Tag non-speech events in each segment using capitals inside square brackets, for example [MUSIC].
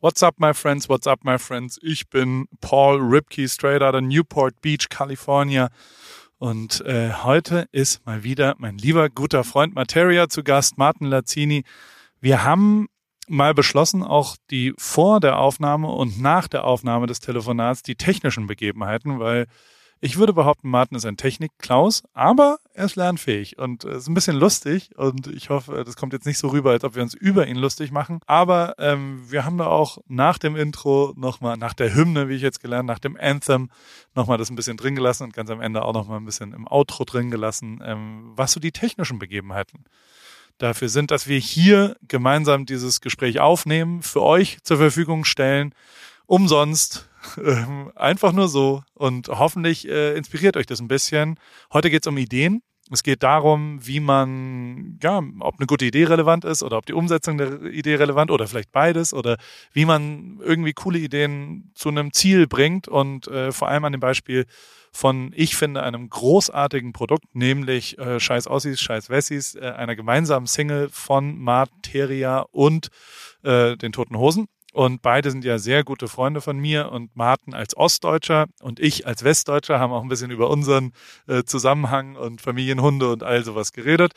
What's up, my friends? What's up, my friends? Ich bin Paul Ripke, straight out of Newport Beach, California. Und äh, heute ist mal wieder mein lieber guter Freund Materia zu Gast, Martin Lazzini. Wir haben mal beschlossen, auch die vor der Aufnahme und nach der Aufnahme des Telefonats die technischen Begebenheiten, weil ich würde behaupten, Martin ist ein Technik-Klaus, aber er ist lernfähig und es ist ein bisschen lustig und ich hoffe, das kommt jetzt nicht so rüber, als ob wir uns über ihn lustig machen. Aber ähm, wir haben da auch nach dem Intro nochmal, nach der Hymne, wie ich jetzt gelernt, nach dem Anthem nochmal das ein bisschen drin gelassen und ganz am Ende auch nochmal ein bisschen im Outro drin gelassen, ähm, was so die technischen Begebenheiten dafür sind, dass wir hier gemeinsam dieses Gespräch aufnehmen, für euch zur Verfügung stellen, umsonst ähm, einfach nur so. Und hoffentlich äh, inspiriert euch das ein bisschen. Heute geht es um Ideen. Es geht darum, wie man, ja, ob eine gute Idee relevant ist oder ob die Umsetzung der Idee relevant oder vielleicht beides oder wie man irgendwie coole Ideen zu einem Ziel bringt und äh, vor allem an dem Beispiel von, ich finde, einem großartigen Produkt, nämlich äh, Scheiß Ossis, Scheiß Wessis, äh, einer gemeinsamen Single von Materia und äh, den Toten Hosen. Und beide sind ja sehr gute Freunde von mir und Martin als Ostdeutscher und ich als Westdeutscher haben auch ein bisschen über unseren äh, Zusammenhang und Familienhunde und all sowas geredet.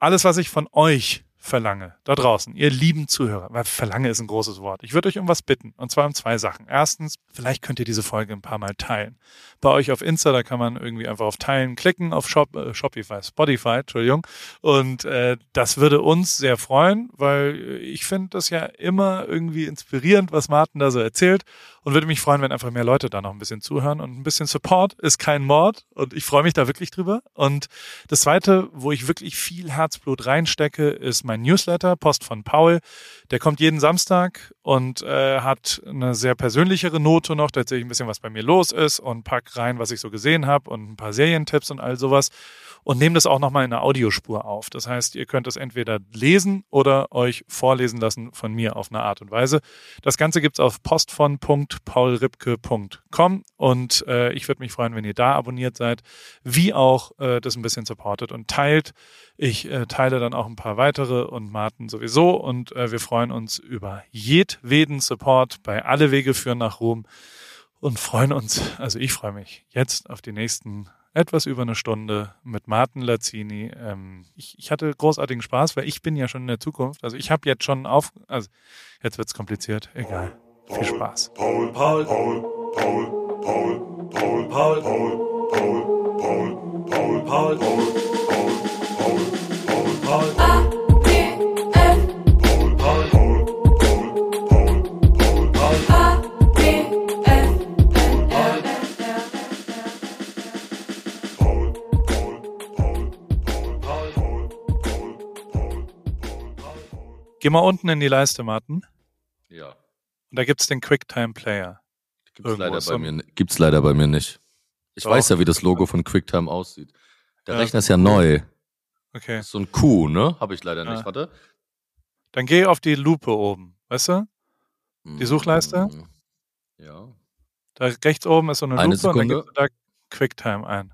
Alles, was ich von euch verlange, da draußen, ihr lieben Zuhörer, weil verlange ist ein großes Wort. Ich würde euch um was bitten, und zwar um zwei Sachen. Erstens, vielleicht könnt ihr diese Folge ein paar Mal teilen. Bei euch auf Insta, da kann man irgendwie einfach auf Teilen klicken, auf Shop, äh, Shopify, Spotify, Entschuldigung. Und äh, das würde uns sehr freuen, weil ich finde das ja immer irgendwie inspirierend, was Martin da so erzählt und würde mich freuen, wenn einfach mehr Leute da noch ein bisschen zuhören und ein bisschen Support ist kein Mord und ich freue mich da wirklich drüber. Und das zweite, wo ich wirklich viel Herzblut reinstecke, ist mein Newsletter, Post von Paul. Der kommt jeden Samstag und äh, hat eine sehr persönlichere Note noch. Da erzähle ich ein bisschen, was bei mir los ist und pack rein, was ich so gesehen habe und ein paar Serientipps und all sowas und nehme das auch nochmal in einer Audiospur auf. Das heißt, ihr könnt es entweder lesen oder euch vorlesen lassen von mir auf eine Art und Weise. Das Ganze gibt's auf postvon.paulripke.com und äh, ich würde mich freuen, wenn ihr da abonniert seid, wie auch äh, das ein bisschen supportet und teilt. Ich äh, teile dann auch ein paar weitere und Martin sowieso und äh, wir freuen uns über jedweden Support bei Alle Wege führen nach Ruhm und freuen uns, also ich freue mich jetzt auf die nächsten etwas über eine Stunde mit Martin Lazzini. Ähm, ich, ich, hatte großartigen Spaß, weil ich bin ja schon in der Zukunft. Also ich habe jetzt schon auf, also jetzt wird's kompliziert. Egal. Viel Spaß. Paul, Paul, Paul, Paul, Paul, Paul, Paul, Paul, Paul, Paul, Paul, Paul, Paul, Paul, Paul, Paul, Paul. Geh mal unten in die Leiste, Martin. Ja. Und da gibt es den QuickTime Player. Gibt's leider, bei mir, gibt's leider bei mir nicht. Ich Doch. weiß ja, wie das Logo von QuickTime aussieht. Der ja. Rechner ist ja neu. Okay. Das ist so ein Q, ne? Habe ich leider ja. nicht. Warte. Dann geh auf die Lupe oben, weißt du? Die Suchleiste. Mm, ja. Da rechts oben ist so eine, eine Lupe Sekunde. und dann gibst du da QuickTime ein.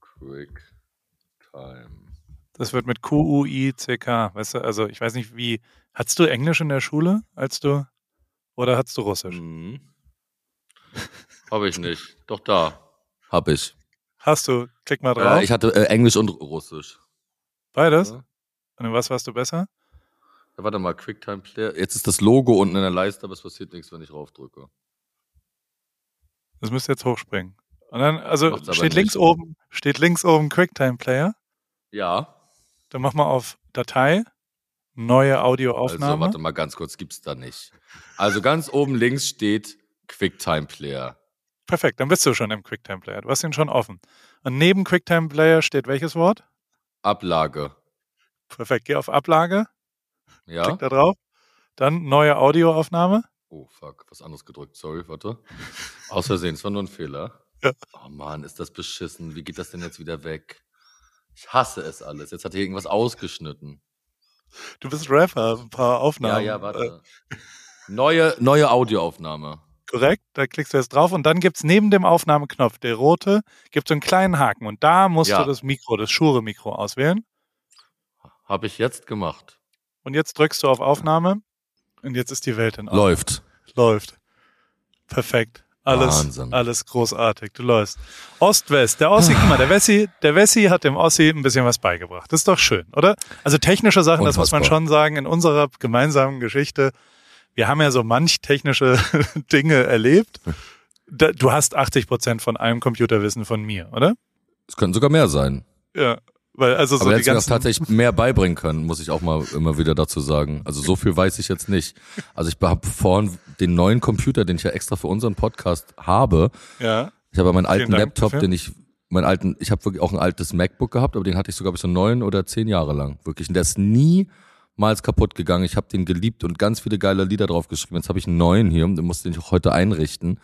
QuickTime. Das wird mit Q-U-I-C-K, weißt du? Also ich weiß nicht, wie. Hattest du Englisch in der Schule, als du. Oder hattest du Russisch? Mhm. Habe ich nicht. Doch da. Hab ich. Hast du? Klick mal drauf. Äh, ich hatte äh, Englisch und Russisch. Beides? Ja. Und in was warst du besser? Ja, warte mal, QuickTime Player. Jetzt ist das Logo unten in der Leiste, aber es passiert nichts, wenn ich raufdrücke. Das müsste jetzt hochspringen. Und dann, also steht links oben, steht links oben QuickTime Player. Ja. Dann mach mal auf Datei, neue Audioaufnahme. Also warte mal ganz kurz, gibt's da nicht. Also ganz oben links steht QuickTime Player. Perfekt, dann bist du schon im QuickTime Player. Du hast ihn schon offen. Und neben QuickTime Player steht welches Wort? Ablage. Perfekt, geh auf Ablage. Ja. Klick da drauf. Dann neue Audioaufnahme. Oh fuck, was anderes gedrückt. Sorry, warte. Aus Versehen, es war nur ein Fehler. Ja. Oh Mann, ist das beschissen. Wie geht das denn jetzt wieder weg? Ich hasse es alles. Jetzt hat hier irgendwas ausgeschnitten. Du bist Rapper, ein paar Aufnahmen. Ja, ja, warte. neue, neue Audioaufnahme. Korrekt, da klickst du jetzt drauf und dann gibt es neben dem Aufnahmeknopf, der rote, gibt es einen kleinen Haken und da musst Ja. du das Mikro, das Shure-Mikro auswählen. Habe ich jetzt gemacht. Und jetzt drückst du auf Aufnahme und jetzt ist die Welt in Ordnung. Läuft. Läuft. Perfekt. Alles, Wahnsinn. alles großartig. Du läufst. Ost-West. Der Ossi, guck mal, der Wessi, der Wessi hat dem Ossi ein bisschen was beigebracht. Das ist doch schön, oder? Also technische Sachen, das muss man Unfassbar. schon sagen, in unserer gemeinsamen Geschichte. Wir haben ja so manch technische [LAUGHS] Dinge erlebt. Du hast 80 Prozent von allem Computerwissen von mir, oder? Es könnten sogar mehr sein. Ja. Weil, also so Aber hättest mir ganzen, tatsächlich mehr beibringen können, muss ich auch mal immer wieder dazu sagen. Also so viel weiß ich jetzt nicht. Also ich habe vorhin den neuen Computer, den ich ja extra für unseren Podcast habe. ja. Ich habe meinen alten Dank Laptop, den ich, meinen alten, ich habe wirklich auch ein altes MacBook gehabt, aber den hatte ich sogar bis so neun oder zehn Jahre lang. Wirklich. Und der ist niemals kaputt gegangen. Ich habe den geliebt und ganz viele geile Lieder drauf geschrieben. Jetzt habe ich einen neuen hier und den musste ich auch heute einrichten.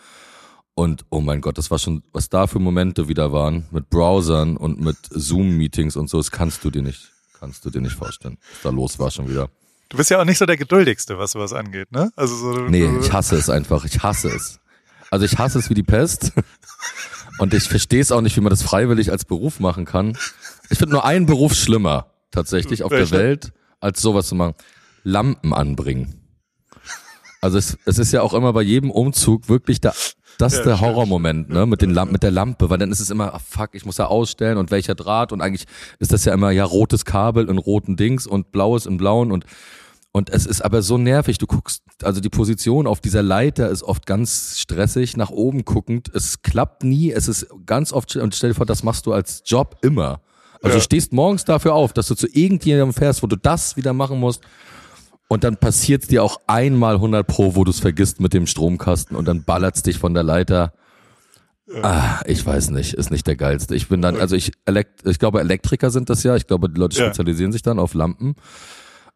Und oh mein Gott, das war schon, was da für Momente wieder waren mit Browsern und mit Zoom-Meetings und so, das kannst du dir nicht, kannst du dir nicht vorstellen. Was da los war schon wieder. Du bist ja auch nicht so der geduldigste, was sowas angeht, ne? Also so, Nee, ich hasse es einfach. Ich hasse es. Also ich hasse es wie die Pest. [LAUGHS] Und ich verstehe es auch nicht, wie man das freiwillig als Beruf machen kann. Ich finde nur einen Beruf schlimmer, tatsächlich, auf Welcher? der Welt, als sowas zu machen. Lampen anbringen. Also es, es ist ja auch immer bei jedem Umzug wirklich da, das ist Ja, der. Horrormoment, ne, mit den mit der Lampe, weil dann ist es immer, ah, fuck, ich muss ja ausstellen und welcher Draht und eigentlich ist das ja immer, ja, rotes Kabel in roten Dings und blaues in blauen und und es ist aber so nervig. Du guckst, also die Position auf dieser Leiter ist oft ganz stressig, nach oben guckend. Es klappt nie. Es ist ganz oft, und stell dir vor, das machst du als Job immer. Also Ja. du stehst morgens dafür auf, dass du zu irgendjemandem fährst, wo du das wieder machen musst. Und dann passiert dir auch einmal 100 pro, wo du es vergisst mit dem Stromkasten und dann ballert's dich von der Leiter. Ah, ich weiß nicht, ist nicht der geilste. Ich bin dann, also ich, elekt, ich glaube Elektriker sind das ja. Ich glaube, die Leute Ja. spezialisieren sich dann auf Lampen.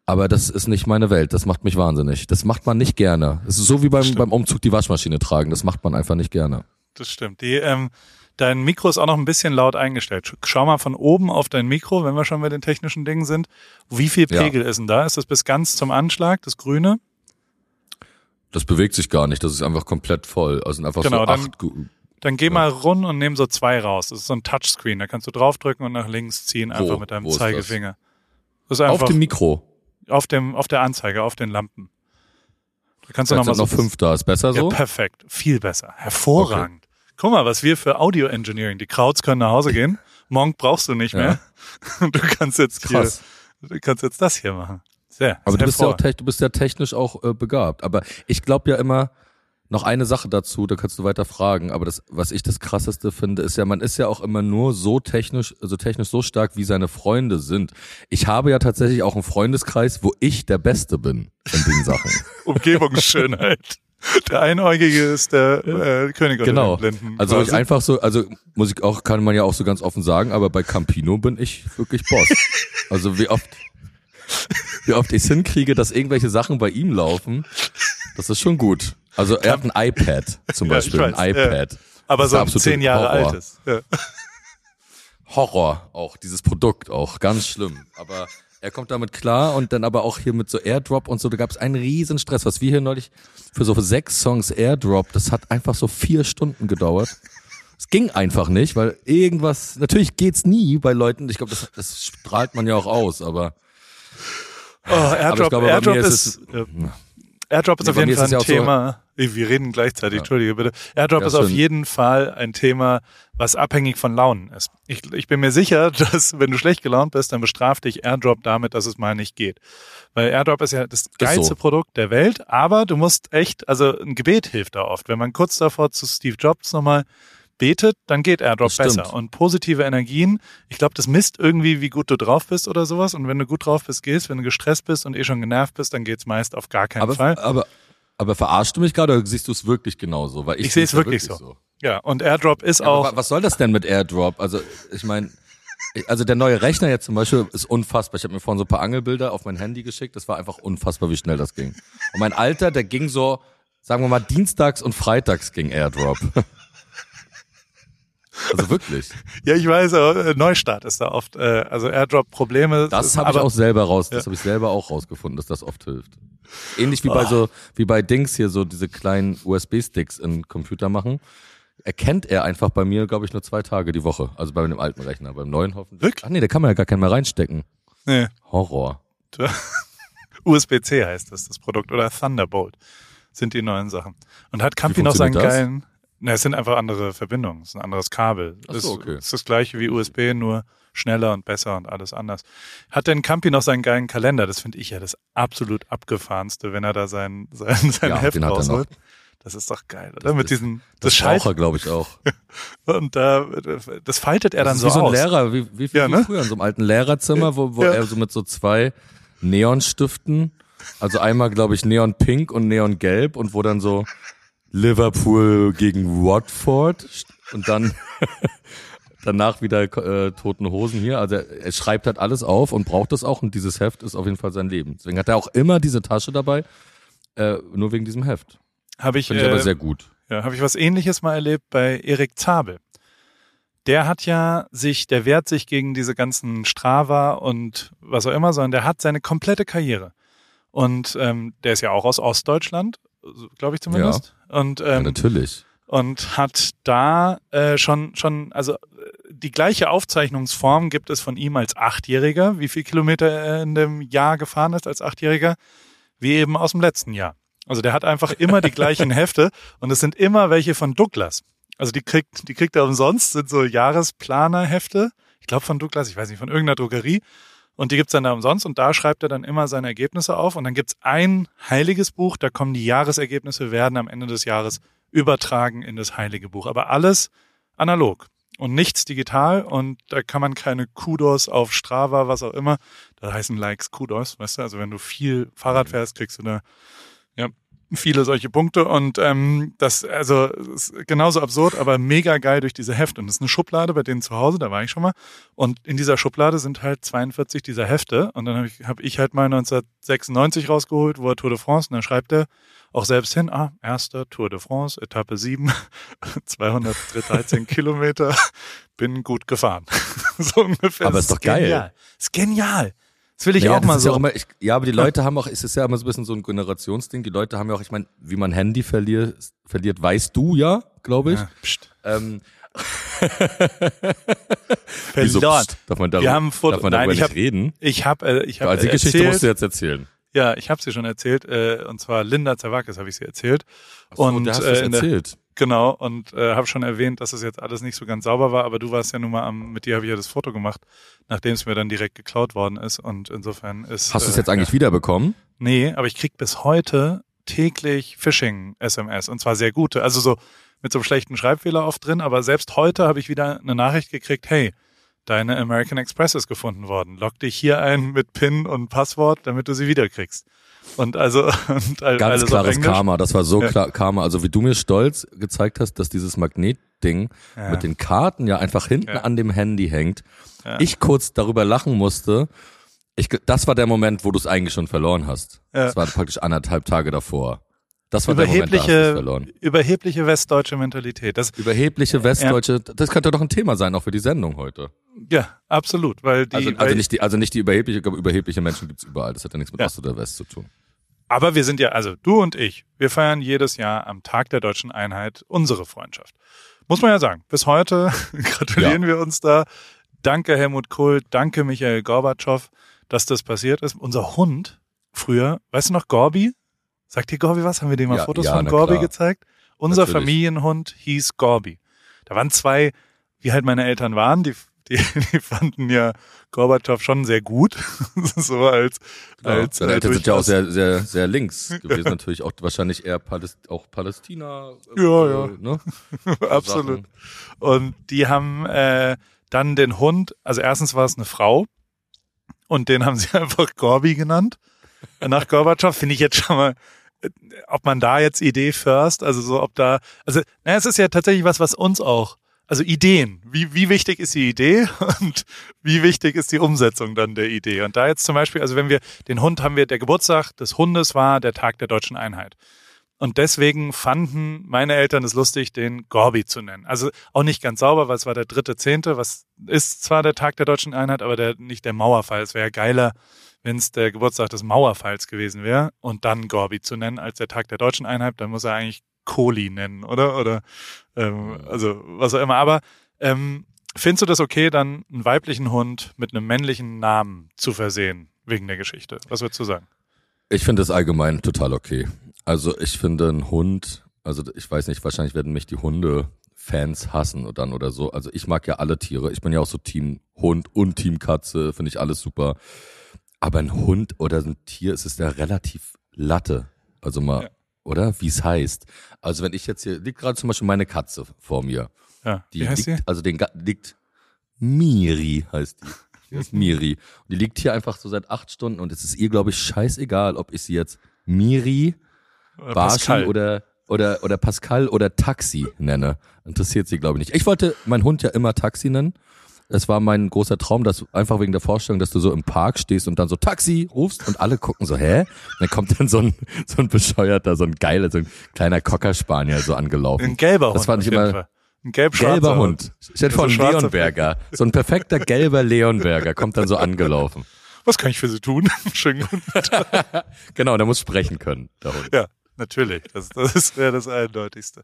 Aber das ist nicht meine Welt. Das macht mich wahnsinnig. Das macht man nicht gerne. Es ist so wie beim, beim Umzug die Waschmaschine tragen. Das macht man einfach nicht gerne. Das stimmt. Die, ähm, dein Mikro ist auch noch ein bisschen laut eingestellt. Sch- Schau mal von oben auf dein Mikro, wenn wir schon bei den technischen Dingen sind. Wie viel Ja. Pegel ist denn da? Ist das bis ganz zum Anschlag, das Grüne? Das bewegt sich gar nicht. Das ist einfach komplett voll. Also einfach Genau, so dann- acht. Dann geh mal rund und nimm so zwei raus. Das ist so ein Touchscreen. Da kannst du draufdrücken und nach links ziehen, einfach mit deinem Wo ist das? Zeigefinger. Das ist einfach Auf dem Mikro. auf dem, auf der Anzeige, auf den Lampen. Da kannst du nochmal so. noch fünf da. Ist besser Ja, so? perfekt. Viel besser. Hervorragend. Guck mal, was wir für Audio Engineering. Die Krauts können nach Hause gehen. Monk brauchst du nicht Ja. mehr. [LAUGHS] Du kannst jetzt hier, du kannst jetzt das hier machen. Sehr. Aber du bist, ja auch, du bist ja technisch auch äh, begabt. Aber ich glaube ja immer, noch eine Sache dazu, da kannst du weiter fragen. Aber das, was ich das krasseste finde, ist ja, man ist ja auch immer nur so technisch, also technisch so stark, wie seine Freunde sind. Ich habe ja tatsächlich auch einen Freundeskreis, wo ich der Beste bin in den Sachen. [LAUGHS] Umgebungsschönheit. Der Einäugige ist der äh, König unter genau. den Blinden. Also quasi. ich einfach so, also muss ich auch, kann man ja auch so ganz offen sagen, aber bei Campino bin ich wirklich Boss. [LAUGHS] also wie oft, wie oft ich es hinkriege, dass irgendwelche Sachen bei ihm laufen, das ist schon gut. Also er hat ein iPad zum [LAUGHS] Ja, Beispiel, weiß, ein iPad. aber das so ein zehn Jahre Horror. altes. Ja. Horror auch, dieses Produkt auch, ganz schlimm. Aber er kommt damit klar und dann aber auch hier mit so Airdrop und so, da gab es einen riesen Stress, was wir hier neulich für so sechs Songs Airdrop, das hat einfach so vier Stunden gedauert. Es ging einfach nicht, weil irgendwas, natürlich geht's nie bei Leuten, ich glaube, das, das strahlt man ja auch aus, aber Oh, Airdrop, glaube, ist ist, es- Airdrop ist Nee, auf jeden Fall ja ein auch so- Thema. Wir reden gleichzeitig, Ja. entschuldige bitte. Airdrop Ja, ist auf schön. jeden Fall ein Thema, was abhängig von Launen ist. Ich, ich bin mir sicher, [LAUGHS] dass wenn du schlecht gelaunt bist, dann bestraft dich Airdrop damit, dass es mal nicht geht. Weil Airdrop ist ja das geilste so. Produkt der Welt, aber du musst echt, also ein Gebet hilft da oft. Wenn man kurz davor zu Steve Jobs nochmal betet, dann geht Airdrop besser. Und positive Energien, ich glaube, das misst irgendwie, wie gut du drauf bist oder sowas. Und wenn du gut drauf bist, gehst, wenn du gestresst bist und eh schon genervt bist, dann geht's meist auf gar keinen aber, Fall. aber, aber verarschst du mich gerade oder siehst du es wirklich genauso? Weil ich, Ich sehe es ja wirklich so. Ja, und Airdrop ist Ja, auch, wa- was soll das denn mit Airdrop? Also ich meine, also der neue Rechner jetzt zum Beispiel ist unfassbar. Ich habe mir vorhin so ein paar Angelbilder auf mein Handy geschickt. Das war einfach unfassbar, wie schnell das ging. Und mein Alter, der ging so, sagen wir mal, dienstags und freitags ging Airdrop. [LAUGHS] Also wirklich. ja, ich weiß, aber, äh, Neustart ist da oft, äh, also Airdrop-Probleme. Das habe ich auch selber raus, das Ja. habe ich selber auch rausgefunden, dass das oft hilft. Ähnlich wie bei so, wie bei Dings hier so diese kleinen USB-Sticks in Computer machen. Erkennt er einfach bei mir, glaube ich, nur zwei Tage die Woche. Also bei dem alten Rechner. Beim neuen hoffentlich. Wirklich? Ach nee, da kann man ja gar keinen mehr reinstecken. Nee. Horror. USB-C [LAUGHS] heißt das, das Produkt. Oder Thunderbolt sind die neuen Sachen. Und hat Campi noch seinen das? geilen, na, es sind einfach andere Verbindungen, es ist ein anderes Kabel. Ach so, ist, okay. ist das gleiche wie USB, nur schneller und besser und alles anders. Hat denn Campi noch seinen geilen Kalender? Das finde ich ja das absolut abgefahrenste, wenn er da sein, [LAUGHS] sein, sein Ja, Heft rausholt. Das ist doch geil, oder? Das Mit ist- diesen, das, Das glaube ich, auch. [LAUGHS] und da, das faltet er dann das so ist wie so ein aus. Lehrer, wie, wie, wie, Ja, ne? früher in so einem alten Lehrerzimmer, wo, wo Ja. er so mit so zwei Neonstiften, also einmal, glaube ich, Neon Pink und Neon Gelb und wo dann so Liverpool gegen Watford und dann [LAUGHS] danach wieder äh, toten Hosen hier. Also er, er schreibt halt alles auf und braucht das auch und dieses Heft ist auf jeden Fall sein Leben. Deswegen hat er auch immer diese Tasche dabei, äh, nur wegen diesem Heft. Habe ich, Finde ich äh, aber sehr gut. Ja, habe ich was ähnliches mal erlebt bei Erik Zabel. Der hat ja sich, der wehrt sich gegen diese ganzen Strava und was auch immer, sondern der hat seine komplette Karriere. Und ähm, der ist ja auch aus Ostdeutschland, glaube ich zumindest. Und, Ja, ähm, natürlich. und hat da äh, schon, schon, also äh, die gleiche Aufzeichnungsform gibt es von ihm als Achtjähriger, wie viel Kilometer er in dem Jahr gefahren ist als Achtjähriger, wie eben aus dem letzten Jahr. Also der hat einfach immer die gleichen [LAUGHS] Hefte und es sind immer welche von Douglas. Also die kriegt, die kriegt er umsonst, sind so Jahresplanerhefte. Ich glaube von Douglas, ich weiß nicht, von irgendeiner Drogerie. Und die gibt's dann da umsonst und da schreibt er dann immer seine Ergebnisse auf. Und dann gibt's ein heiliges Buch, da kommen die Jahresergebnisse, werden am Ende des Jahres übertragen in das heilige Buch. Aber alles analog und nichts digital und da kann man keine Kudos auf Strava, was auch immer. Da heißen Likes Kudos, weißt du? Also wenn du viel Fahrrad fährst, kriegst du da viele solche Punkte und ähm, das also ist genauso absurd, aber mega geil durch diese Hefte und das ist eine Schublade bei denen zu Hause, da war ich schon mal und in dieser Schublade sind halt 42 dieser Hefte und dann habe ich, hab ich halt mal 1996 rausgeholt, wo er Tour de France und dann schreibt er auch selbst hin, ah, erster Tour de France, Etappe 7, 213 [LAUGHS] Kilometer, bin gut gefahren. [LAUGHS] so ungefähr. Aber ist doch geil. Genial. Ist genial. Das will ich Naja, auch mal so. Ja, auch immer, ich, ja, aber die Leute haben auch, es ist ja immer so ein bisschen so ein Generationsding. Die Leute haben ja auch, ich meine, wie man Handy verliert, verliert, weißt du ja, glaube ich. ja, pst. Ähm, [LAUGHS] wieso, pst, darf man darüber, Wir haben Foto- darf man Nein, darüber ich nicht hab- reden? Ich habe äh, ich hab Also die Geschichte erzählt, musst du jetzt erzählen. ja, ich habe sie schon erzählt äh, und zwar Linda Zerwakis habe ich sie erzählt. Ach so, Und, der hast äh, erzählt. Genau, und äh, habe schon erwähnt, dass es jetzt alles nicht so ganz sauber war, aber du warst ja nun mal am, mit dir habe ich ja das Foto gemacht, nachdem es mir dann direkt geklaut worden ist. Und insofern ist. Hast du es äh, jetzt eigentlich wiederbekommen? Nee, aber ich krieg bis heute täglich Phishing-SMS und zwar sehr gute. Also so mit so einem schlechten Schreibfehler oft drin, aber selbst heute habe ich wieder eine Nachricht gekriegt, hey, deine American Express ist gefunden worden. Log dich hier ein mit PIN und Passwort, damit du sie wiederkriegst. Und also [LAUGHS] und all- Ganz klares. Karma. Das war so Ja. klar Karma. Also wie du mir stolz gezeigt hast, dass dieses Magnetding Ja. mit den Karten ja einfach hinten Ja. an dem Handy hängt. Ich kurz darüber lachen musste. Ich, das war der Moment, wo du es eigentlich schon verloren hast. Das war praktisch anderthalb Tage davor. Das war der Moment, Überhebliche, verloren. überhebliche westdeutsche Mentalität. Das, Überhebliche Westdeutsche, das könnte doch ein Thema sein, auch für die Sendung heute. Ja, absolut, weil die, Also, weil, also, nicht die, also nicht die überhebliche, aber überhebliche Menschen gibt's überall. Das hat ja nichts mit Ja. Ost oder West zu tun. Aber wir sind ja, also du und ich, wir feiern jedes Jahr am Tag der deutschen Einheit unsere Freundschaft. Muss man ja sagen. Bis heute [LAUGHS] gratulieren wir uns da. Danke Helmut Kohl, danke Michael Gorbatschow, dass das passiert ist. Unser Hund früher, weißt du noch Gorbi? Sagt dir Gorbi was? Haben wir dir mal Ja, Fotos ja, von Gorbi klar. gezeigt? Unser Natürlich. Familienhund hieß Gorbi. Da waren zwei, wie halt meine Eltern waren, die, die, [LAUGHS] die fanden ja Gorbatschow schon sehr gut. [LAUGHS] so als, als Deine äh, Eltern sind ja auch sehr, sehr, sehr links [LAUGHS] gewesen. Natürlich auch wahrscheinlich eher Paläst auch Palästina. äh, Ja, ja. Ne? Absolut. Sachen. Und die haben äh, dann den Hund, also erstens war es eine Frau und den haben sie einfach Gorbi genannt. Nach Gorbatschow finde ich jetzt schon mal, äh, ob man da jetzt Idee first, also so ob da, also naja, es ist ja tatsächlich was, was uns auch, also Ideen, wie, wie wichtig ist die Idee [LAUGHS] und wie wichtig ist die Umsetzung dann der Idee. Und da jetzt zum Beispiel, also wenn wir, den Hund haben wir, der Geburtstag des Hundes war der Tag der deutschen Einheit. Und deswegen fanden meine Eltern es lustig, den Gorbi zu nennen. Also auch nicht ganz sauber, weil es war der dritte Zehnte, was ist zwar der Tag der deutschen Einheit, aber der, nicht der Mauerfall. Es wäre geiler, wenn es der Geburtstag des Mauerfalls gewesen wäre und dann Gorbi zu nennen als der Tag der deutschen Einheit, dann muss er eigentlich Kohli nennen, oder? Oder ähm, also was auch immer. Aber ähm, findest du das okay, dann einen weiblichen Hund mit einem männlichen Namen zu versehen, wegen der Geschichte? Was würdest du sagen? Ich finde es allgemein total okay. Also ich finde ein Hund, also ich weiß nicht, wahrscheinlich werden mich die Hunde-Fans hassen oder dann oder so. Also ich mag ja alle Tiere. Ich bin ja auch so Team Hund und Team Katze, finde ich alles super. Aber ein Hund oder ein Tier ist es ja relativ Latte. Also mal, ja. Oder? Wie es heißt. Also wenn ich jetzt hier, liegt gerade zum Beispiel meine Katze vor mir. Ja. Die Wie heißt liegt, sie? also den liegt Miri heißt die. Die ist [LAUGHS] Miri. Und die liegt hier einfach so seit acht Stunden und es ist ihr, glaube ich, scheißegal, ob ich sie jetzt Miri, Oder Barschi Pascal. oder, oder, oder Pascal oder Taxi nenne. Interessiert sie, glaube ich, nicht. Ich wollte meinen Hund ja immer Taxi nennen. Das war mein großer Traum, dass einfach wegen der Vorstellung, dass du so im Park stehst und dann so Taxi rufst und alle gucken so, hä? Und dann kommt dann so ein, [LAUGHS] so ein bescheuerter, so ein geiler, so ein kleiner Cocker Spaniel so angelaufen. Ein gelber Hund. Das fand ich immer-. Ein gelb-schwarzer Gelber Hund. Stell dir vor, ein Leonberger. So ein perfekter gelber Leonberger kommt dann so angelaufen. Was kann ich für Sie tun? [LAUGHS] Schönen guten [LAUGHS] Genau, der muss sprechen können, der Hund. Ja, natürlich. Das, das ist ja das Eindeutigste.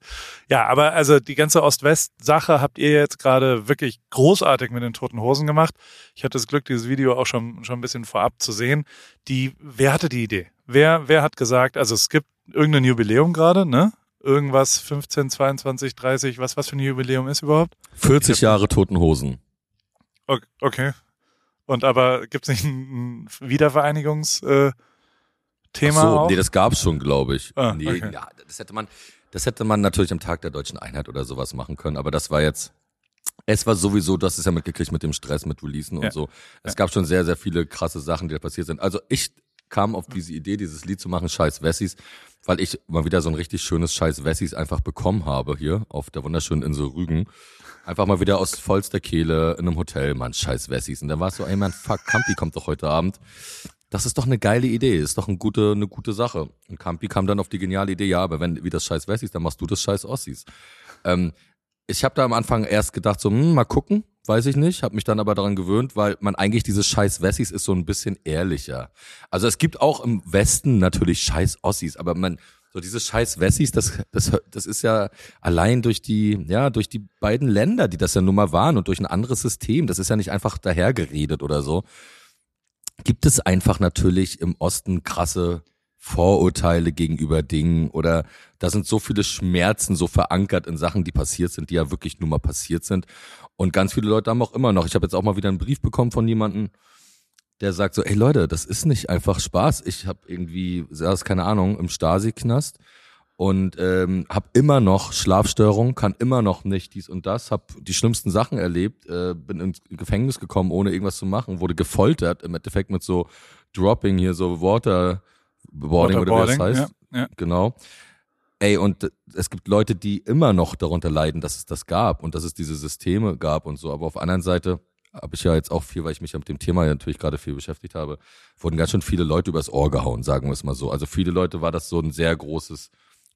Ja, aber also die ganze Ost-West-Sache habt ihr jetzt gerade wirklich großartig mit den toten Hosen gemacht. Ich hatte das Glück, dieses Video auch schon, schon ein bisschen vorab zu sehen. Die, wer hatte die Idee? Wer, wer hat gesagt, also es gibt irgendein Jubiläum gerade, ne? Irgendwas 15, 22, 30, was, was für ein Jubiläum ist überhaupt? 40 Jahre Toten Hosen. Okay. Und aber gibt's nicht ein ein Wiedervereinigungs äh, Thema Ach so, auch? nee, das gab's schon, glaube ich. Ah, nee, okay. ja, das hätte man, das hätte man natürlich am Tag der deutschen Einheit oder sowas machen können, aber das war jetzt, es war sowieso, du hast es ja mitgekriegt mit dem Stress mit Releasen Ja. und so. Es gab schon sehr, sehr viele krasse Sachen, die da passiert sind. Also ich kam auf diese Idee, dieses Lied zu machen, Scheiß Wessis, weil ich mal wieder so ein richtig schönes Scheiß Wessis einfach bekommen habe hier auf der wunderschönen Insel Rügen. Einfach mal wieder aus vollster Kehle in einem Hotel, Mann, Scheiß Wessis. Und dann war es so, ey man, fuck, Campi kommt doch heute Abend. Das ist doch eine geile Idee, ist doch eine gute, eine gute Sache. Und Campi kam dann auf die geniale Idee, ja, aber wenn wie das Scheiß Wessis, dann machst du das Scheiß Ossis. Ähm, ich habe da am Anfang erst gedacht, so, hm, mal gucken, weiß ich nicht, habe mich dann aber daran gewöhnt, weil man eigentlich dieses Scheiß Wessis ist so ein bisschen ehrlicher. Also es gibt auch im Westen natürlich Scheiß Ossis, aber man so diese Scheiß Wessis, das das das ist ja allein durch die ja durch die beiden Länder, die das ja nun mal waren und durch ein anderes System, das ist ja nicht einfach dahergeredet oder so. Gibt es einfach natürlich im Osten krasse Vorurteile gegenüber Dingen oder da sind so viele Schmerzen so verankert in Sachen, die passiert sind, die ja wirklich nur mal passiert sind. Und ganz viele Leute haben auch immer noch, ich habe jetzt auch mal wieder einen Brief bekommen von jemandem, der sagt so, ey Leute, das ist nicht einfach Spaß. Ich habe irgendwie, saß keine Ahnung, im Stasi-Knast und ähm, habe immer noch Schlafstörungen, kann immer noch nicht dies und das, habe die schlimmsten Sachen erlebt, äh, bin ins Gefängnis gekommen, ohne irgendwas zu machen, wurde gefoltert, im Endeffekt mit so Dropping hier, so Waterboarding oder wie das heißt. Ja, ja. Genau. Ey, und es gibt Leute, die immer noch darunter leiden, dass es das gab und dass es diese Systeme gab und so. Aber auf der anderen Seite habe ich ja jetzt auch viel, weil ich mich ja mit dem Thema ja natürlich gerade viel beschäftigt habe, wurden ganz schön viele Leute übers Ohr gehauen, sagen wir es mal so. Also viele Leute war das so ein sehr großes,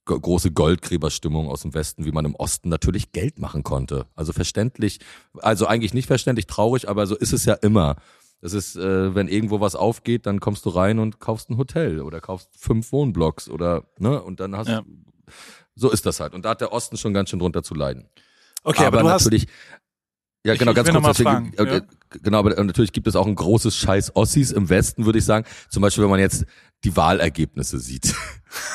große Goldgräberstimmung aus dem Westen, wie man im Osten natürlich Geld machen konnte. Also verständlich, also eigentlich nicht verständlich, traurig, aber so ist es ja immer. Das ist, äh, wenn irgendwo was aufgeht, dann kommst du rein und kaufst ein Hotel oder kaufst fünf Wohnblocks oder, ne, und dann hast Ja. du, so ist das halt. Und da hat der Osten schon ganz schön drunter zu leiden. Okay, aber, du hast natürlich, ja Ich- genau, ich ganz will noch kurz, deswegen, fragen, äh, ja. genau, aber natürlich gibt es auch ein großes Scheiß Ossis im Westen, würde ich sagen. Zum Beispiel, wenn man jetzt die Wahlergebnisse sieht. [LAUGHS]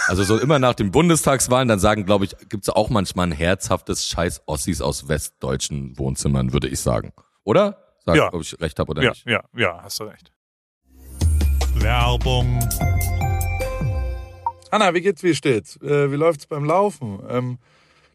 Also so immer nach den Bundestagswahlen, dann sagen, glaube ich, gibt es auch manchmal ein herzhaftes Scheiß Ossis aus westdeutschen Wohnzimmern, würde ich sagen. Oder? Sag, Ja. ob ich recht habe oder ja, nicht. ja, ja, hast du recht. Werbung. Anna, wie geht's, wie steht's? Äh, wie läuft's beim Laufen? Ähm,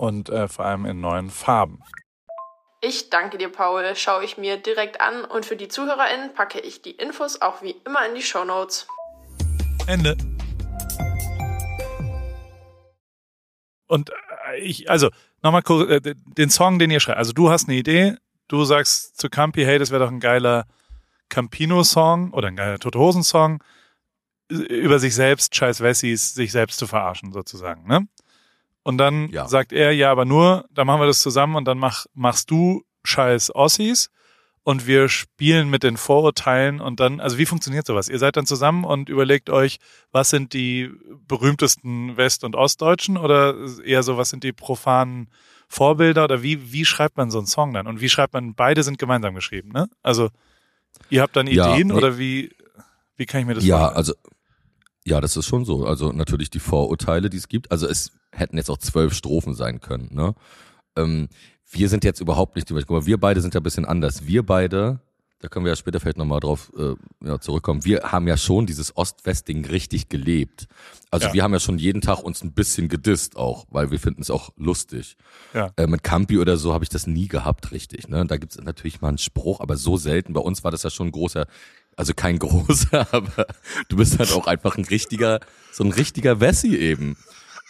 und äh, vor allem in neuen Farben. Ich danke dir, Paul. Schaue ich mir direkt an und für die ZuhörerInnen packe ich die Infos auch wie immer in die Show Notes. Ende. Und äh, ich, also nochmal kurz, äh, den Song, den ihr schreibt. Also du hast eine Idee, du sagst zu Campi, hey, das wäre doch ein geiler Campino-Song oder ein geiler Tote Hosen-Song über sich selbst, scheiß Wessis, sich selbst zu verarschen sozusagen, ne? Und dann ja. sagt er, ja, aber nur, dann machen wir das zusammen und dann mach, machst du scheiß Ossis und wir spielen mit den Vorurteilen und dann, also wie funktioniert sowas? Ihr seid dann zusammen und überlegt euch, was sind die berühmtesten West- und Ostdeutschen oder eher so, was sind die profanen Vorbilder oder wie, wie schreibt man so einen Song dann? Und wie schreibt man, beide sind gemeinsam geschrieben, ne? Also ihr habt dann Ideen ja, nee. oder wie, wie kann ich mir das ja, vorstellen? Ja, also ja, das ist schon so. Also natürlich die Vorurteile, die es gibt. Also es hätten jetzt auch zwölf Strophen sein können, ne? Ähm, wir sind jetzt überhaupt nicht, guck mal, wir beide sind ja ein bisschen anders. Wir beide, da können wir ja später vielleicht nochmal drauf äh, ja, zurückkommen, wir haben ja schon dieses Ost-West-Ding richtig gelebt. Also ja. wir haben ja schon jeden Tag uns ein bisschen gedisst auch, weil wir finden es auch lustig. Ja. Äh, mit Campi oder so habe ich das nie gehabt, richtig. Ne? Da gibt es natürlich mal einen Spruch, aber so selten. Bei uns war das ja schon ein großer, also kein [LAUGHS] großer, aber du bist halt auch einfach ein richtiger, so ein richtiger Wessi eben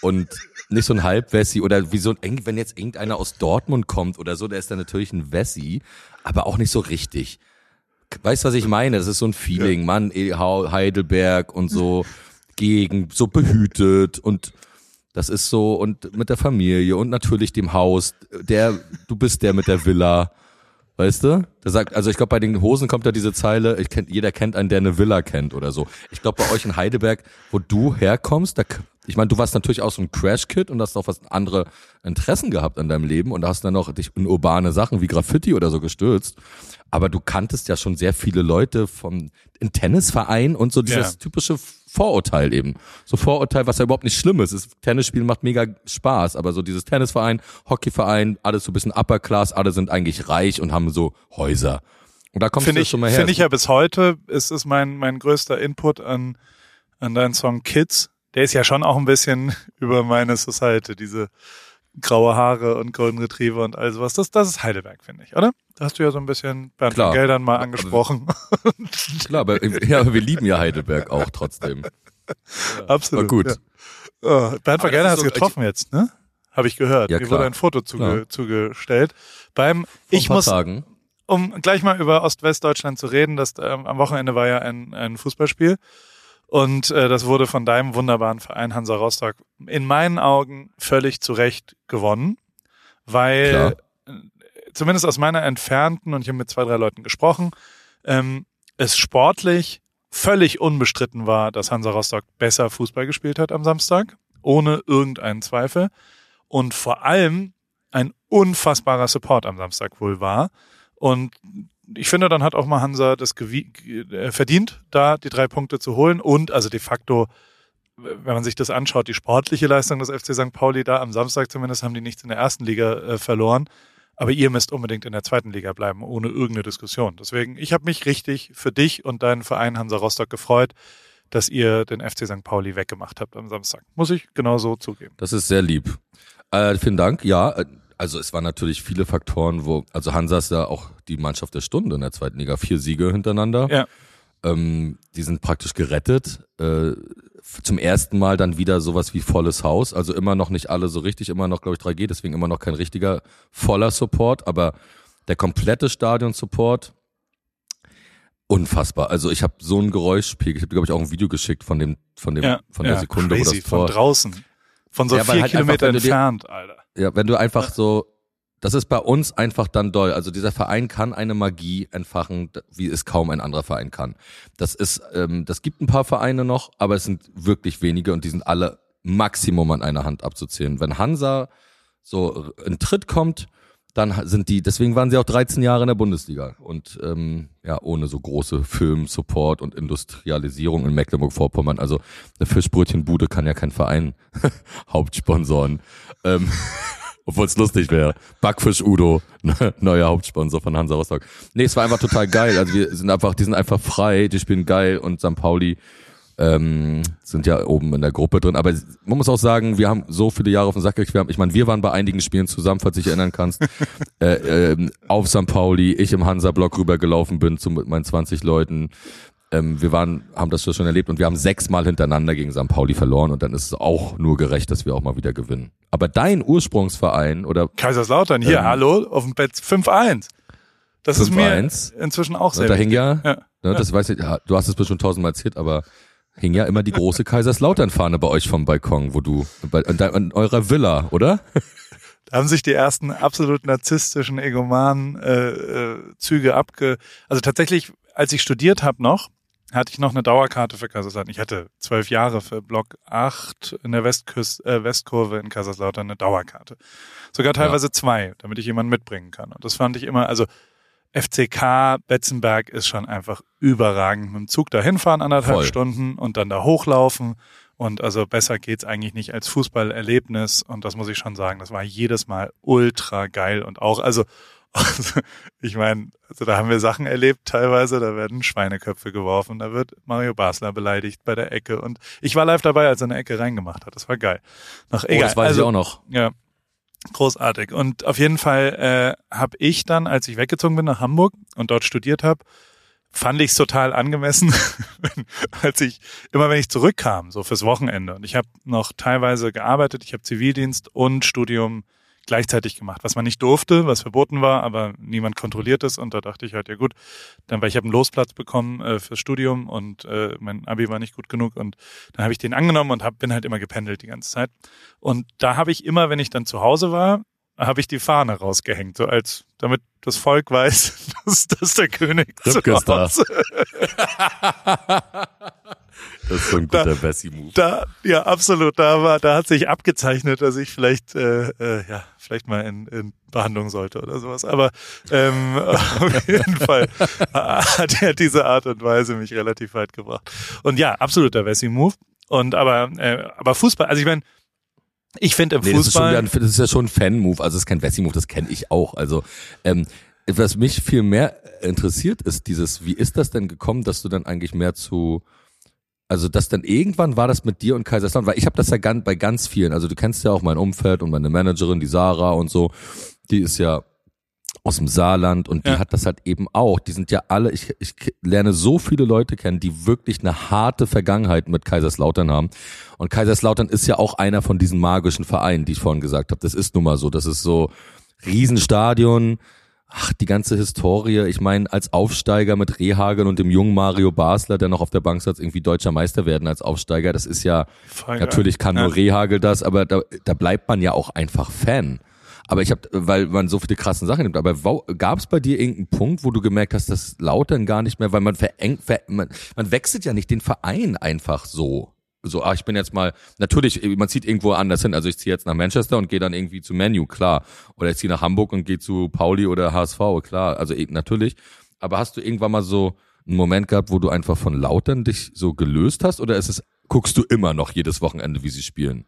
und nicht so ein Halbwessi oder wie so ein, wenn jetzt irgendeiner aus Dortmund kommt oder so, der ist dann natürlich ein Wessi, aber auch nicht so richtig. Weißt du, was ich meine? Das ist so ein Feeling, ja. Mann, eh, Heidelberg und so Gegend, so behütet und das ist so und mit der Familie und natürlich dem Haus, der, du bist der mit der Villa. Weißt du? Der sagt, also ich glaube, bei den Hosen kommt da diese Zeile, ich kenn, jeder kennt einen, der eine Villa kennt oder so. Ich glaube, bei euch in Heidelberg, wo du herkommst, da ich meine, du warst natürlich auch so ein Crash-Kid und hast auch was andere Interessen gehabt in deinem Leben und hast dann noch dich in urbane Sachen wie Graffiti oder so gestürzt. Aber du kanntest ja schon sehr viele Leute vom in Tennisverein und so dieses ja. typische Vorurteil eben. So Vorurteil, was ja überhaupt nicht schlimm ist. Das Tennisspielen macht mega Spaß, aber so dieses Tennisverein, Hockeyverein, alles so ein bisschen Upper Class, alle sind eigentlich reich und haben so Häuser. Und da kommst find du ich, schon mal her. Finde ich ja bis heute, ist es mein, mein größter Input an, an deinen Song Kids der ist ja schon auch ein bisschen [LAUGHS] über meine Society, diese graue Haare und Golden Retriever und all sowas. Das, das ist Heidelberg, finde ich, oder? Da hast du ja so ein bisschen Bernd Klar. von Geldern mal angesprochen. [LAUGHS] Klar, aber, ja, wir lieben ja Heidelberg auch trotzdem. [LAUGHS] Ja. Absolut. War gut. Ja. Oh, Bernd von Geldern hast du so, getroffen jetzt, ne? Habe ich gehört. Ja, Mir wurde ein Foto zuge, zugestellt. Beim, ich muss, Tagen. um gleich mal über Ost-West-Deutschland zu reden, das ähm, am Wochenende war ja ein, ein Fußballspiel. Und äh, das wurde von deinem wunderbaren Verein Hansa Rostock in meinen Augen völlig zu Recht gewonnen, weil Klar. Äh, zumindest aus meiner entfernten, und ich habe mit zwei, drei Leuten gesprochen, ähm, es sportlich völlig unbestritten war, dass Hansa Rostock besser Fußball gespielt hat am Samstag, ohne irgendeinen Zweifel. Und vor allem ein unfassbarer Support am Samstag wohl war. Und ich finde, dann hat auch mal Hansa das äh, verdient, da die drei Punkte zu holen und also de facto, wenn man sich das anschaut, die sportliche Leistung des FC St. Pauli da am Samstag zumindest haben die nichts in der ersten Liga äh, verloren. Aber ihr müsst unbedingt in der zweiten Liga bleiben, ohne irgendeine Diskussion. Deswegen, ich habe mich richtig für dich und deinen Verein Hansa Rostock gefreut, dass ihr den FC St. Pauli weggemacht habt am Samstag. Muss ich genau so zugeben. Das ist sehr lieb. Äh, vielen Dank. Ja, äh, also es waren natürlich viele Faktoren, wo, also Hansa ist ja auch die Mannschaft der Stunde in der zweiten Liga. Vier Siege hintereinander. Ja. Ähm, die sind praktisch gerettet. Äh, zum ersten Mal dann wieder sowas wie volles Haus. Also immer noch nicht alle so richtig, immer noch, glaube ich, 3G, deswegen immer noch kein richtiger voller Support, aber der komplette Stadion-Support, unfassbar. Also ich habe so ein Geräuschspiegel. Ich habe, glaube ich, auch ein Video geschickt von dem, von dem, Ja, von der ja, Sekunde, crazy, wo das Tor. von draußen. Von so Ja, vier halt Kilometer entfernt, Alter. Ja, wenn du einfach so, das ist bei uns einfach dann doll. Also dieser Verein kann eine Magie entfachen, wie es kaum ein anderer Verein kann. Das ist, ähm, das gibt ein paar Vereine noch, aber es sind wirklich wenige und die sind alle Maximum an einer Hand abzuzählen. Wenn Hansa so in Tritt kommt, dann sind die, deswegen waren sie auch 13 Jahre in der Bundesliga und ähm, ja, ohne so große Film, Support und Industrialisierung in Mecklenburg-Vorpommern. Also eine Fischbrötchenbude kann ja kein Verein [LAUGHS] Hauptsponsoren. Ähm, [LAUGHS] obwohl es lustig wäre. Backfisch Udo, ne, neuer Hauptsponsor von Hansa Rostock. Nee, es war einfach total geil. Also wir sind einfach, die sind einfach frei, die spielen geil und St. Pauli ähm, sind ja oben in der Gruppe drin. Aber man muss auch sagen, wir haben so viele Jahre auf den Sack gekriegt. Wir haben- Ich meine, wir waren bei einigen Spielen zusammen, falls du dich erinnern kannst. [LAUGHS] äh, ähm, auf St. Pauli, ich im Hansa-Block rübergelaufen bin zu mit meinen 20 Leuten. Ähm, wir waren, haben das schon erlebt und wir haben sechsmal hintereinander gegen St. Pauli verloren und dann ist es auch nur gerecht, dass wir auch mal wieder gewinnen. Aber dein Ursprungsverein oder Kaiserslautern, hier, Ähm, hallo, auf dem Bett 5-1. Das ist mir 5-1. inzwischen auch sehr da hing ja, Ja. Ne, das weiß ich, ja, du hast es bestimmt tausendmal erzählt, aber hing ja immer die große Kaiserslautern-Fahne bei euch vom Balkon, wo du, bei, in, de- in eurer Villa, oder? Da haben sich die ersten absolut narzisstischen, egomanen äh, äh, Züge abge... Also tatsächlich, als ich studiert habe noch, hatte ich noch eine Dauerkarte für Kaiserslautern. Ich hatte zwölf Jahre für Block 8 in der Westküste, äh, Westkurve in Kaiserslautern eine Dauerkarte. Sogar teilweise zwei, damit ich jemanden mitbringen kann. Und das fand ich immer, also FCK Betzenberg ist schon einfach überragend. Mit dem Zug dahin fahren, anderthalb Voll. Stunden und dann da hochlaufen. Und also besser geht's eigentlich nicht als Fußballerlebnis. Und das muss ich schon sagen, das war jedes Mal ultra geil. Und auch, also, [LAUGHS] also ich meine, also da haben wir Sachen erlebt teilweise, da werden Schweineköpfe geworfen, da wird Mario Basler beleidigt bei der Ecke. Und ich war live dabei, als er eine Ecke reingemacht hat. Das war geil. Noch Oh, egal. das weiß also, ich auch noch. ja, großartig. Und auf jeden Fall äh, habe ich dann, als ich weggezogen bin nach Hamburg und dort studiert habe, fand ich es total angemessen, [LAUGHS] als ich immer wenn ich zurückkam, so fürs Wochenende. Und ich habe noch teilweise gearbeitet, ich habe Zivildienst und Studium gleichzeitig gemacht, was man nicht durfte, was verboten war, aber niemand kontrolliert es. Und da dachte ich halt, ja gut, dann weil ich habe einen Losplatz bekommen äh, fürs Studium und äh, mein Abi war nicht gut genug und dann habe ich den angenommen und hab, bin halt immer gependelt die ganze Zeit. Und da habe ich immer, wenn ich dann zu Hause war, habe ich die Fahne rausgehängt, so als damit das Volk weiß, [LAUGHS] dass, dass der König Rübke ist da. [LAUGHS] Das ist so ein guter Bessie-Move. da, ja, absolut. Da war, da hat sich abgezeichnet, dass ich vielleicht, äh, äh, ja, vielleicht mal in, in Behandlung sollte oder sowas. Aber ähm, [LAUGHS] auf jeden Fall hat er diese Art und Weise mich relativ weit gebracht. Und ja, absoluter Wessi-Move. Und aber, äh, aber Fußball, also ich meine, ich finde im Nee, das ist, schon, Fußball. das ist ja schon ein Fan-Move, also es ist kein Wessi-Move, das kenne ich auch. Also ähm, was mich viel mehr interessiert, ist dieses, wie ist das denn gekommen, dass du dann eigentlich mehr zu, also dass dann irgendwann war das mit dir und Kaiserslautern, weil ich habe das ja ganz, bei ganz vielen, also du kennst ja auch mein Umfeld und meine Managerin, die Sarah und so, die ist ja aus dem Saarland und die Ja. hat das halt eben auch. Die sind ja alle, ich, ich lerne so viele Leute kennen, die wirklich eine harte Vergangenheit mit Kaiserslautern haben. Und Kaiserslautern ist ja auch einer von diesen magischen Vereinen, die ich vorhin gesagt habe. Das ist nun mal so. Das ist so Riesenstadion, ach, die ganze Historie. Ich meine, als Aufsteiger mit Rehagel und dem jungen Mario Basler, der noch auf der Bank sitzt, irgendwie deutscher Meister werden als Aufsteiger, das ist ja, Voll natürlich kann Ja. nur Rehagel das, aber da, da bleibt man ja auch einfach Fan. Aber ich habe, weil man so viele krassen Sachen nimmt. Aber gab es bei dir irgendeinen Punkt, wo du gemerkt hast, dass Lautern gar nicht mehr, weil man verengt, ver, man, man wechselt ja nicht den Verein einfach so. So, ah, ich bin jetzt mal, natürlich, man zieht irgendwo anders hin. Also ich ziehe jetzt nach Manchester und gehe dann irgendwie zu Menu, klar. Oder ich ziehe nach Hamburg und gehe zu Pauli oder HSV, klar. Also eh, natürlich. Aber hast du irgendwann mal so einen Moment gehabt, wo du einfach von Lautern dich so gelöst hast? Oder ist es, guckst du immer noch jedes Wochenende, wie sie spielen?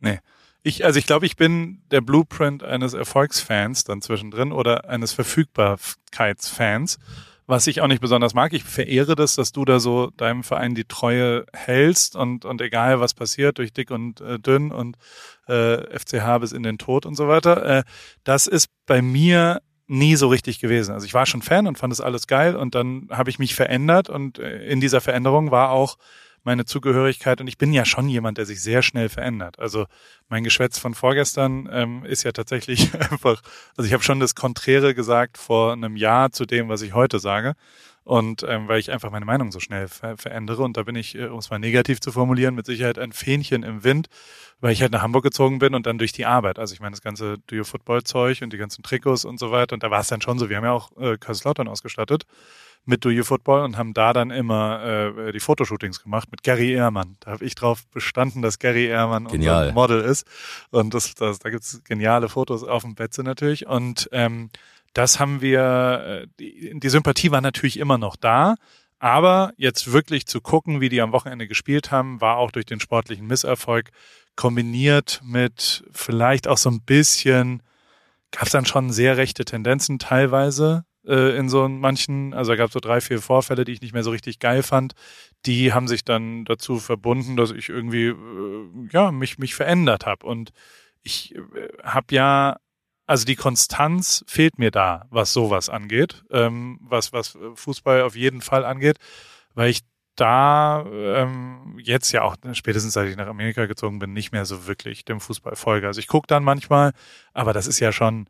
Nee. Ich, also ich glaube, ich bin der Blueprint eines Erfolgsfans dann zwischendrin oder eines Verfügbarkeitsfans, was ich auch nicht besonders mag. Ich verehre das, dass du da so deinem Verein die Treue hältst und, und egal was passiert, durch dick und äh, dünn und äh, FCH bis in den Tod und so weiter. Äh, das ist bei mir nie so richtig gewesen. Also ich war schon Fan und fand es alles geil und dann habe ich mich verändert und äh, in dieser Veränderung war auch meine Zugehörigkeit und ich bin ja schon jemand, der sich sehr schnell verändert. Also mein Geschwätz von vorgestern ähm, ist ja tatsächlich [LAUGHS] einfach, also ich habe schon das Konträre gesagt vor einem Jahr zu dem, was ich heute sage. Und ähm, weil ich einfach meine Meinung so schnell ver verändere und da bin ich, äh, um es mal negativ zu formulieren, mit Sicherheit ein Fähnchen im Wind, weil ich halt nach Hamburg gezogen bin und dann durch die Arbeit. Also ich meine, das ganze Do-You-Football-Zeug und die ganzen Trikots und so weiter. Und da war es dann schon so, wir haben ja auch äh, Kaiserslautern ausgestattet mit Do You Football und haben da dann immer äh, die Fotoshootings gemacht mit Gary Ehrmann. Da habe ich drauf bestanden, dass Gary Ehrmann Genial. unser Model ist. Und das, das, da gibt's geniale Fotos auf dem Betze natürlich. Und ähm, das haben wir, äh, die, Sympathie war natürlich immer noch da. Aber jetzt wirklich zu gucken, wie die am Wochenende gespielt haben, war auch durch den sportlichen Misserfolg kombiniert mit vielleicht auch so ein bisschen, gab es dann schon sehr rechte Tendenzen teilweise äh, in so manchen, also gab es so drei, vier Vorfälle, die ich nicht mehr so richtig geil fand. Die haben sich dann dazu verbunden, dass ich irgendwie äh, ja mich mich verändert habe und ich äh, habe ja also die Konstanz fehlt mir da, was sowas angeht, ähm, was was Fußball auf jeden Fall angeht, weil ich da ähm, jetzt ja auch spätestens seit ich nach Amerika gezogen bin nicht mehr so wirklich dem Fußball folge. Also ich gucke dann manchmal, aber das ist ja schon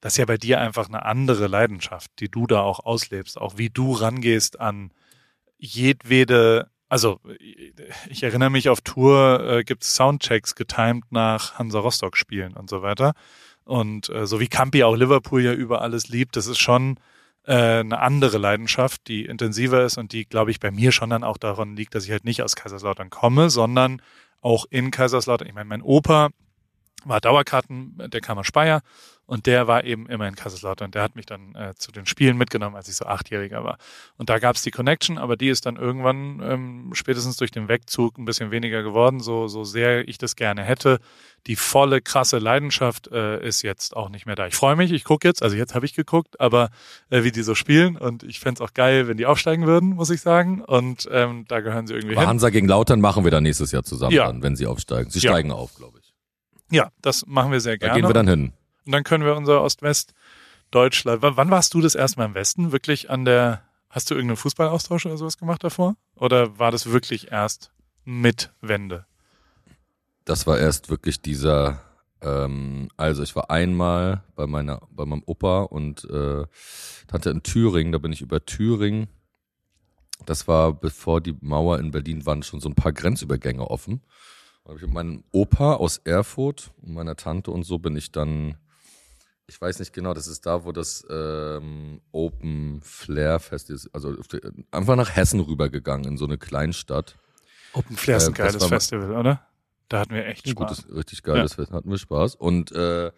das ist ja bei dir einfach eine andere Leidenschaft, die du da auch auslebst, auch wie du rangehst an jedwede, also ich erinnere mich auf Tour, äh, gibt Soundchecks getimed nach Hansa Rostock spielen und so weiter. Und äh, so wie Campi auch Liverpool ja über alles liebt, das ist schon äh, eine andere Leidenschaft, die intensiver ist und die, glaube ich, bei mir schon dann auch daran liegt, dass ich halt nicht aus Kaiserslautern komme, sondern auch in Kaiserslautern. Ich meine, mein Opa war Dauerkarten, der kam aus Speyer und der war eben immer in Kaiserslautern. Der hat mich dann äh, zu den Spielen mitgenommen, als ich so achtjähriger war. Und da gab's die Connection, aber die ist dann irgendwann ähm, spätestens durch den Wegzug ein bisschen weniger geworden, so, so sehr ich das gerne hätte. Die volle, krasse Leidenschaft äh, ist jetzt auch nicht mehr da. Ich freue mich, ich gucke jetzt, also jetzt habe ich geguckt, aber äh, wie die so spielen und ich fände auch geil, wenn die aufsteigen würden, muss ich sagen. Und ähm, da gehören sie irgendwie Aber hin. Hansa gegen Lautern machen wir dann nächstes Jahr zusammen, Ja. dann, wenn sie aufsteigen. Sie Ja. steigen auf, glaube ich. Ja, das machen wir sehr Da gerne. gehen wir dann hin. Und dann können wir unser Ost-West-Deutschland. Wann warst du das erste Mal im Westen? Wirklich an der, hast du irgendeinen Fußballaustausch oder sowas gemacht davor? Oder war das wirklich erst mit Wende? Das war erst wirklich dieser, ähm, also ich war einmal bei meiner, bei meinem Opa und äh, Tante in Thüringen, da bin ich über Thüringen. Das war bevor die Mauer in Berlin waren schon so ein paar Grenzübergänge offen. Ich mit meinem Opa aus Erfurt und meiner Tante und so bin ich dann, ich weiß nicht genau, das ist da, wo das ähm, Open Flair Fest ist, also einfach nach Hessen rübergegangen in so eine Kleinstadt. Open Flair ist ein Äh, geiles mal- Festival, oder? Da hatten wir echt Ein Spaß. gutes, richtig geiles Fest, hatten wir Spaß. Und äh,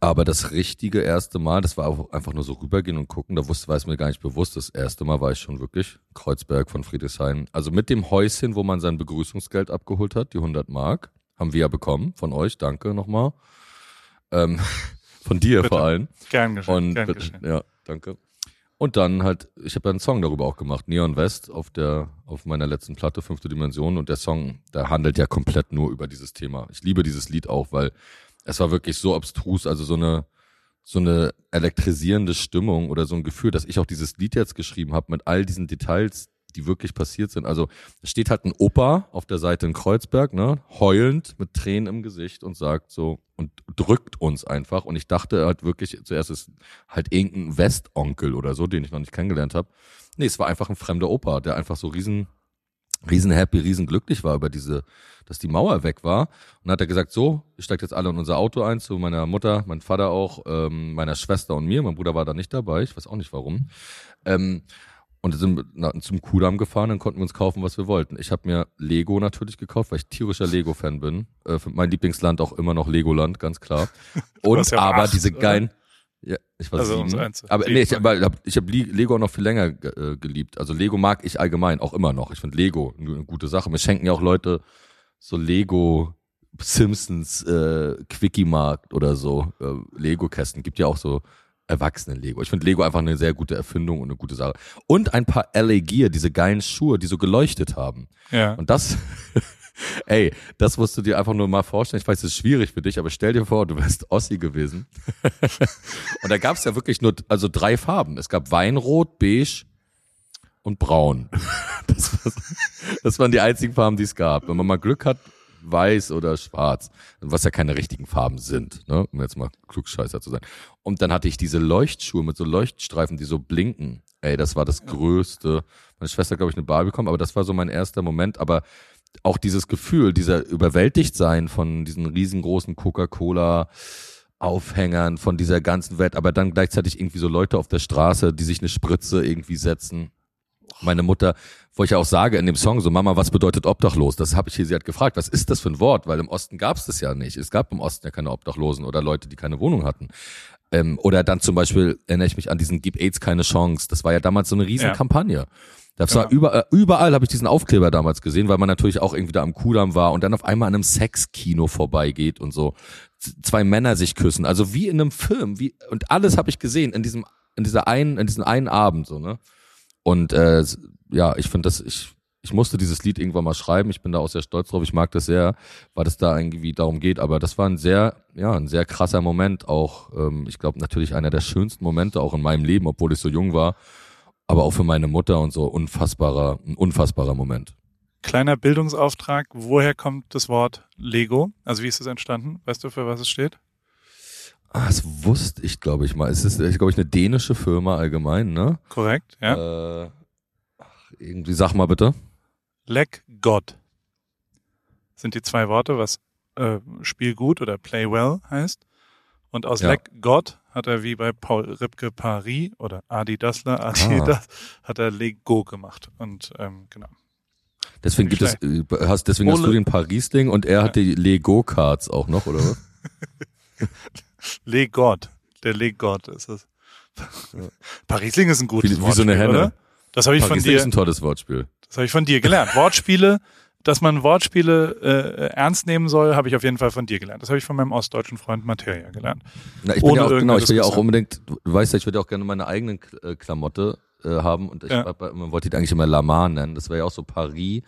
aber das richtige erste Mal, das war auch einfach nur so rübergehen und gucken, da wusste, war es mir gar nicht bewusst. Das erste Mal war ich schon wirklich Kreuzberg von Friedrichshain. Also mit dem Häuschen, wo man sein Begrüßungsgeld abgeholt hat, die 100 Mark, haben wir ja bekommen von euch. Danke nochmal. Ähm, [LAUGHS] von dir Bitte. vor allem. Gern geschehen. Und gern geschehen. ja, danke. Und dann halt, ich habe einen Song darüber auch gemacht, Neon West auf der auf meiner letzten Platte Fünfte Dimension und der Song, der handelt ja komplett nur über dieses Thema. Ich liebe dieses Lied auch, weil es war wirklich so abstrus, also so eine so eine elektrisierende Stimmung oder so ein Gefühl, dass ich auch dieses Lied jetzt geschrieben habe mit all diesen Details, die wirklich passiert sind. Also es steht halt ein Opa auf der Seite in Kreuzberg, ne, heulend mit Tränen im Gesicht und sagt so und drückt uns einfach. Und ich dachte halt wirklich zuerst ist halt irgendein Westonkel oder so, den ich noch nicht kennengelernt habe. Nee, es war einfach ein fremder Opa, der einfach so riesen riesen happy, riesen glücklich war über diese, dass die Mauer weg war. Und dann hat er gesagt, so, ihr steigt jetzt alle in unser Auto ein, zu meiner Mutter, mein Vater auch, ähm, meiner Schwester und mir. Mein Bruder war da nicht dabei, ich weiß auch nicht warum. Ähm, und sind wir na, zum Kudamm gefahren, dann konnten wir uns kaufen, was wir wollten. Ich habe mir Lego natürlich gekauft, weil ich tierischer Lego-Fan bin. Äh, mein Lieblingsland auch immer noch Legoland, ganz klar. [LAUGHS] Und ja aber acht, diese oder? Ja, ich war Also, sieben. eins- aber sieben, nee, ich habe hab, ich hab Lego noch viel länger ge- äh, geliebt. Also Lego mag ich allgemein auch immer noch. Ich finde Lego eine, gute Sache. Mir schenken ja auch Leute so Lego Simpsons äh, Quickie-Markt oder so, äh, Lego-Kästen. Gibt ja auch so Erwachsenen-Lego. Ich finde Lego einfach eine sehr gute Erfindung und eine gute Sache. Und ein paar LA Gear, diese geilen Schuhe, die so geleuchtet haben. Ja. Und das, [LAUGHS] ey, das musst du dir einfach nur mal vorstellen. Ich weiß, es ist schwierig für dich, aber stell dir vor, du wärst Ossi gewesen. [LAUGHS] und da gab es ja wirklich nur, also drei Farben. Es gab Weinrot, Beige und Braun. [LAUGHS] Das, war, das waren die einzigen Farben, die es gab. Wenn man mal Glück hat, weiß oder schwarz, was ja keine richtigen Farben sind, ne? um jetzt mal klugscheißer zu sein. Und dann hatte ich diese Leuchtschuhe mit so Leuchtstreifen, die so blinken. Ey, das war das Größte. Meine Schwester, glaube ich, eine Bar bekommen, aber das war so mein erster Moment. Aber auch dieses Gefühl, dieser Überwältigtsein von diesen riesengroßen Coca-Cola, Aufhängern von dieser ganzen Welt, aber dann gleichzeitig irgendwie so Leute auf der Straße, die sich eine Spritze irgendwie setzen meine Mutter, wo ich ja auch sage in dem Song so, Mama, was bedeutet obdachlos? Das habe ich hier, sie hat gefragt, was ist das für ein Wort? Weil im Osten gab es das ja nicht. Es gab im Osten ja keine Obdachlosen oder Leute, die keine Wohnung hatten. Ähm, oder dann zum Beispiel erinnere ich mich an diesen Gib AIDS keine Chance. Das war ja damals so eine riesen Ja. Das war überall, überall habe ich diesen Aufkleber damals gesehen, weil man natürlich auch irgendwie da am Kudamm war und dann auf einmal an einem Sexkino vorbeigeht und so. Zwei Männer sich küssen, also wie in einem Film, wie und alles habe ich gesehen in diesem in dieser einen in diesem einen Abend so, ne? Und äh, ja, ich finde das ich ich musste dieses Lied irgendwann mal schreiben. Ich bin da auch sehr stolz drauf. Ich mag das sehr, weil es da irgendwie darum geht. Aber das war ein sehr, ja, ein sehr krasser Moment. Auch, ähm, ich glaube, natürlich einer der schönsten Momente auch in meinem Leben, obwohl ich so jung war. Aber auch für meine Mutter und so unfassbarer, ein unfassbarer Moment. Kleiner Bildungsauftrag. Woher kommt das Wort Lego? Also wie ist es entstanden? Weißt du, für was es steht? Ah, das wusste ich, glaube ich mal. Es ist, glaube ich, eine dänische Firma allgemein, ne? Korrekt, ja. Äh, ach, irgendwie, sag mal bitte. Leg God sind die zwei Worte, was äh, Spiel gut oder Play well heißt. Und aus Ja. Leg God hat er wie bei Paul Ripke Paris oder Adi Dassler, Adidas, hat er Lego gemacht. Und ähm, genau. Deswegen gibt es, äh, hast, deswegen hast du den Paris-Ding und er hat die Lego-Cards auch noch, oder was? [LAUGHS] Le God. Der Le God ist es. [LAUGHS] Parisling ist ein gutes Wie- wie so eine Henne. oder? Das habe ich von Paris-Ding dir, ist ein tolles Wortspiel. das habe ich von dir gelernt. Wortspiele, [LAUGHS] dass man Wortspiele äh, ernst nehmen soll, habe ich auf jeden Fall von dir gelernt. Das habe ich von meinem ostdeutschen Freund Materia gelernt. Na, ich bin Ohne ja auch, genau, ich will ja auch unbedingt, du weißt ja, ich würde ja auch gerne meine eigene äh, Klamotte äh, haben und ich Ja. hab- man wollte die eigentlich immer Lamar nennen. Das wäre ja auch so Paris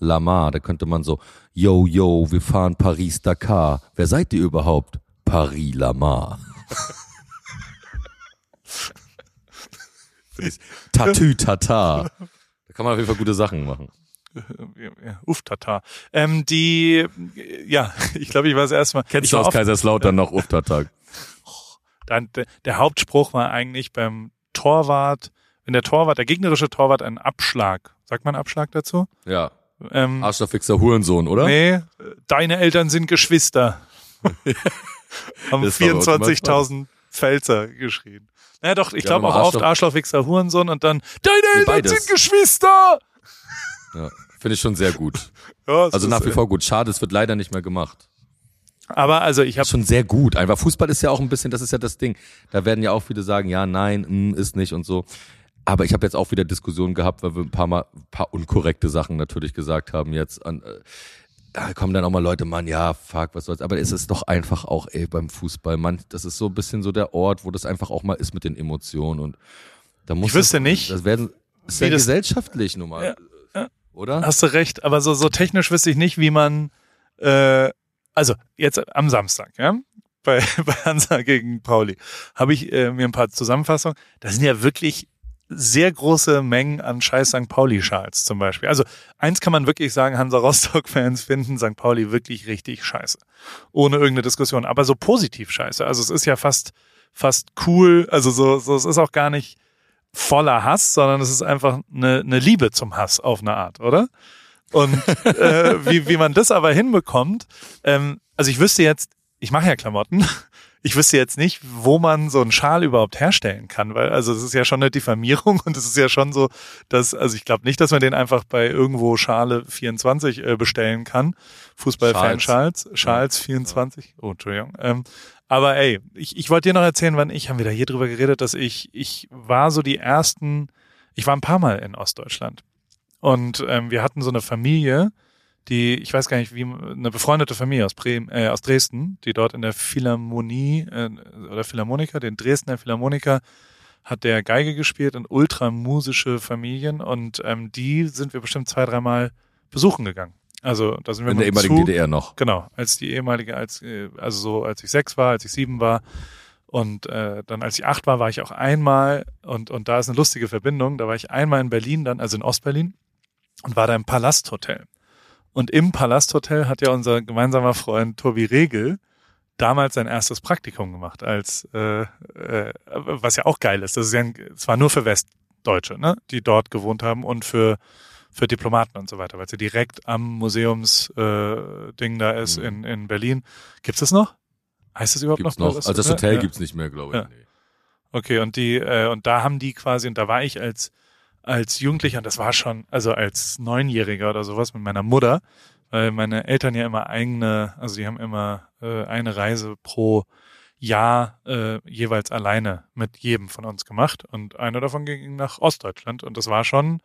Lamar. Da könnte man so, yo, yo, wir fahren Paris Dakar. Wer seid ihr überhaupt? [LAUGHS] Lamar. Tatü Tata. Da kann man auf jeden Fall gute Sachen machen. Uff, tata. Ähm, die, ja, [LAUGHS] ich glaube, ich war das erste Mal. Kennst ich du aus Kaiserslautern noch Uftatag? [LAUGHS] Dann, der, Hauptspruch war eigentlich beim Torwart, wenn der Torwart, der gegnerische Torwart einen Abschlag, sagt man Abschlag dazu? Ja. Ähm, Arschlochfixer Hurensohn, oder? Nee, deine Eltern sind Geschwister. [LAUGHS] Haben Das war bei uns immer 24.000 Pfälzer geschrien. Naja, doch, ich glaube auch oft Arschloch- Arschlochwichser, Hurensohn und dann, deine Nee, Eltern beides. sind Geschwister! Ja. Finde ich schon sehr gut. [LAUGHS] Ja, Also nach wie äh, vor gut. Schade, es wird leider nicht mehr gemacht. Aber also ich habe schon sehr gut. Einfach Fußball ist ja auch ein bisschen, das ist ja das Ding. Da werden ja auch viele sagen, ja, nein, mm, ist nicht und so. Aber ich habe jetzt auch wieder Diskussionen gehabt, weil wir ein paar Mal ein paar unkorrekte Sachen natürlich gesagt haben jetzt. An, äh, da kommen dann auch mal Leute, Mann, ja, fuck, was soll's. Aber es ist doch einfach auch, ey, beim Fußball, man, das ist so ein bisschen so der Ort, wo das einfach auch mal ist mit den Emotionen und da muss Ich wüsste das, nicht, Das werden, ist ja das- gesellschaftlich nun mal, Ja, ja. oder? Hast du recht, aber so, so technisch wüsste ich nicht, wie man, äh, also jetzt am Samstag, ja, bei, [LAUGHS] bei Hansa gegen Pauli, habe ich äh, mir ein paar Zusammenfassungen. Da sind ja wirklich sehr große Mengen an scheiß St. Pauli-Schals zum Beispiel. Also eins kann man wirklich sagen, Hansa Rostock-Fans [LAUGHS] finden St. Pauli wirklich richtig scheiße. Ohne irgendeine Diskussion. Aber so positiv scheiße. Also es ist ja fast, fast cool. Also so, so es ist auch gar nicht voller Hass, sondern es ist einfach eine, eine Liebe zum Hass auf eine Art, oder? Und äh, wie, wie man das aber hinbekommt, ähm, also ich wüsste jetzt, ich mache ja Klamotten, ich wüsste jetzt nicht, wo man so einen Schal überhaupt herstellen kann, weil also es ist ja schon eine Diffamierung [LAUGHS] und es ist ja schon so, dass, also ich glaube nicht, dass man den einfach bei irgendwo Schale 24 äh, bestellen kann. Fußball-Fan-Schals, Schals 24, oh, Entschuldigung. Ähm, aber ey, ich, ich wollte dir noch erzählen, wann ich, haben wir da hier drüber geredet, dass ich, ich war so die ersten, ich war ein paar Mal in Ostdeutschland. Und ähm, wir hatten so eine Familie, die, ich weiß gar nicht, wie eine befreundete Familie aus, Bremen, äh, aus Dresden, die dort in der Philharmonie äh, oder Philharmoniker, den Dresdner Philharmoniker, hat der Geige gespielt und ultramusische Familien und ähm, die sind wir bestimmt zwei, dreimal besuchen gegangen. Also da sind wir In der ehemaligen Zug, DDR noch. Genau, als die ehemalige, als äh, also so als ich sechs war, als ich sieben war und äh, dann als ich acht war, war ich auch einmal und und da ist eine lustige Verbindung. Da war ich einmal in Berlin, dann also in Ostberlin und war da im Palasthotel. Und im Palasthotel hat ja unser gemeinsamer Freund Tobi Regel damals sein erstes Praktikum gemacht, als äh, äh, was ja auch geil ist. Das ist ja, ein, es war nur für Westdeutsche, ne, die dort gewohnt haben und für für Diplomaten und so weiter, weil ja direkt am Museumsding äh, Ding da ist Mhm. in, in Berlin. Gibt's das noch? Heißt das überhaupt Gibt's noch? noch. Also das Hotel ja. gibt's nicht mehr, glaube ich. Ja. Nee. Okay, und die, äh, und da haben die quasi, und da war ich als, als Jugendlicher, und das war schon, also als Neunjähriger oder sowas mit meiner Mutter, weil meine Eltern ja immer eigene, also die haben immer äh, eine Reise pro Jahr äh, jeweils alleine mit jedem von uns gemacht. Und eine davon ging nach Ostdeutschland und das war schon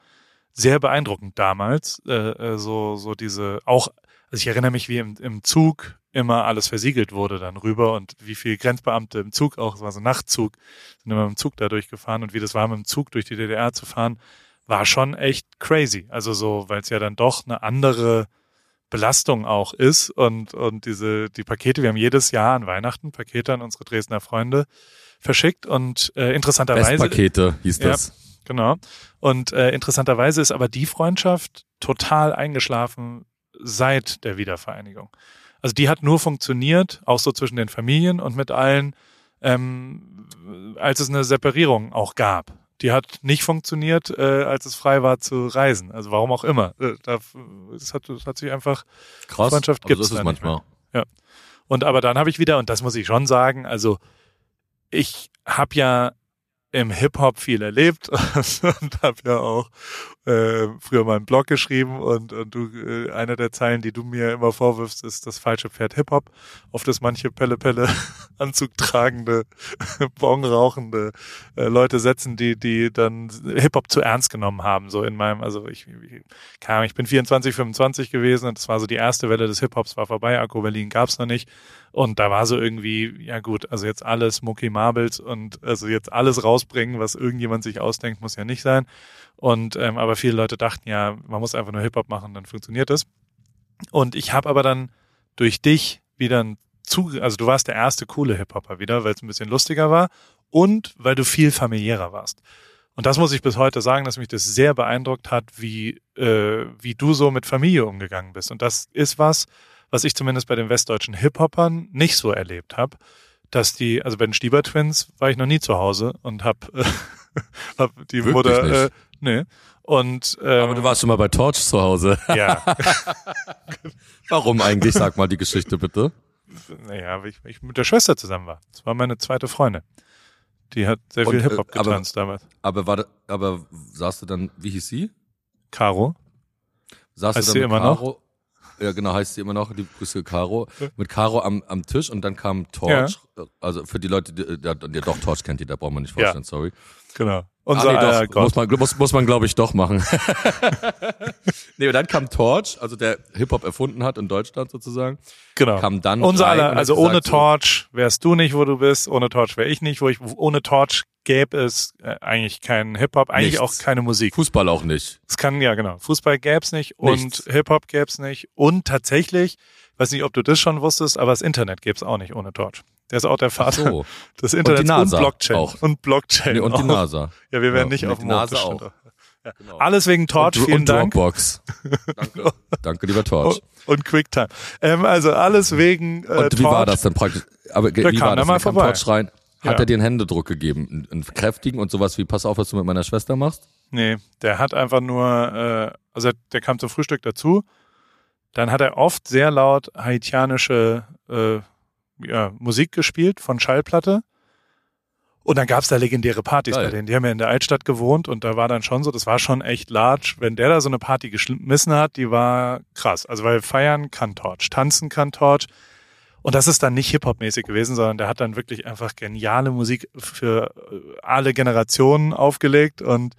sehr beeindruckend damals. Äh, äh, so, so diese, auch, also ich erinnere mich, wie im, im Zug immer alles versiegelt wurde dann rüber und wie viel Grenzbeamte im Zug auch, es war so ein Nachtzug, sind immer dem Zug da durchgefahren und wie das war, mit dem Zug durch die DDR zu fahren, war schon echt crazy. Also so, weil es ja dann doch eine andere Belastung auch ist und, und diese, die Pakete, wir haben jedes Jahr an Weihnachten Pakete an unsere Dresdner Freunde verschickt und äh, interessanterweise. Westpakete hieß Ja. das. Genau. Und äh, interessanterweise ist aber die Freundschaft total eingeschlafen seit der Wiedervereinigung. Also die hat nur funktioniert, auch so zwischen den Familien und mit allen, ähm, als es eine Separierung auch gab. Die hat nicht funktioniert, äh, als es frei war zu reisen. Also warum auch immer. Äh, da, das, hat, das hat sich einfach Krass. Freundschaft aber gibt's so ist es da nicht manchmal. und aber dann habe ich wieder, und das muss ich schon sagen, also ich habe ja im Hip-Hop viel erlebt [LAUGHS] und habe ja auch äh, früher mal einen Blog geschrieben und, und du, äh, eine der Zeilen, die du mir immer vorwirfst, ist das falsche Pferd Hip-Hop, auf das manche Pelle-Pelle [LAUGHS] Anzug tragende, [LAUGHS] Bon rauchende äh, Leute setzen, die, die dann Hip-Hop zu ernst genommen haben, so in meinem, also ich, ich, Ahnung, ich bin 24, 25 gewesen und das war so die erste Welle des Hip-Hops war vorbei, Akku Berlin gab's noch nicht und da war so irgendwie, ja gut, also jetzt alles Mucki Marbles und also jetzt alles rausbringen, was irgendjemand sich ausdenkt, muss ja nicht sein. Und ähm, aber viele Leute dachten ja, man muss einfach nur Hip-Hop machen, dann funktioniert es. Und ich habe aber dann durch dich wieder ein Zuge, also du warst der erste coole Hip-Hopper wieder, weil es ein bisschen lustiger war und weil du viel familiärer warst. Und das muss ich bis heute sagen, dass mich das sehr beeindruckt hat, wie, äh, wie du so mit Familie umgegangen bist. Und das ist was, was ich zumindest bei den westdeutschen Hip-Hopern nicht so erlebt habe, dass die, also bei den Stieber Twins war ich noch nie zu Hause und hab, äh, [LAUGHS] hab die Wirklich Mutter, äh, nee. Und ähm, Aber du warst schon mal bei Torch zu Hause. ja, [LAUGHS] Warum eigentlich? Sag mal die Geschichte bitte. naja, weil ich, weil ich mit der Schwester zusammen war. Das war meine zweite Freundin. Die hat sehr viel äh, Hip-Hop aber- getanzt damals. Aber war, aber saßt du dann, wie hieß sie? Caro? Saßt Heißt du sie dann mit immer noch? Caro? Ja, genau, heißt sie immer noch, die Grüße Caro. Mit Caro am, am Tisch und dann kam Torch. Also für die Leute, die, ja, ja, doch, Torch kennt die, da braucht man nicht Ja. vorstellen, sorry. Genau. Unser ah, nee, doch, muss Gott. man, muss, muss man glaube ich doch machen. [LAUGHS] [LAUGHS] nee, und dann kam Torch, also der Hip-Hop erfunden hat in Deutschland sozusagen, Genau. kam dann Unser rein aller, und also gesagt, ohne so, Torch wärst du nicht, wo du bist, ohne Torch wäre ich nicht, wo ich, ohne Torch gäbe es äh, eigentlich keinen Hip-Hop, eigentlich Nichts. auch keine Musik. Fußball auch nicht. Es kann, ja genau, Fußball gäbe es nicht und Nichts. Hip-Hop gäbe es nicht und tatsächlich, weiß nicht, ob du das schon wusstest, aber das Internet gäbe es auch nicht ohne Torch. Der ist auch der Vater So. des Internets und, NASA Blockchain. auch. Und Blockchain. Nee, und die auch. NASA. Ja, wir werden Ja, nicht und auf die dem Mond auch. Genau. Alles wegen Torch, und, vielen und Dank. Dropbox. [LAUGHS] Danke. Danke, lieber Torch. Und QuickTime. Ähm, also alles wegen äh, Und wie Torch. war das dann praktisch? Aber Der wie kam war das? mal vorbei. Torch rein. Hat Ja. er dir einen Händedruck gegeben? Einen, einen kräftigen und sowas wie, pass auf, was du mit meiner Schwester machst? Nee, der hat einfach nur, äh, also der kam zum Frühstück dazu. Dann hat er oft sehr laut haitianische äh, ja, Musik gespielt von Schallplatte. Und dann gab's da legendäre Partys Geil. bei denen. Die haben ja in der Altstadt gewohnt und da war dann schon so, das war schon echt large. Wenn der da so eine Party geschmissen hat, die war krass. Also weil feiern kann Torch, tanzen kann Torch. Und das ist dann nicht Hip-Hop-mäßig gewesen, sondern der hat dann wirklich einfach geniale Musik für äh, alle Generationen aufgelegt und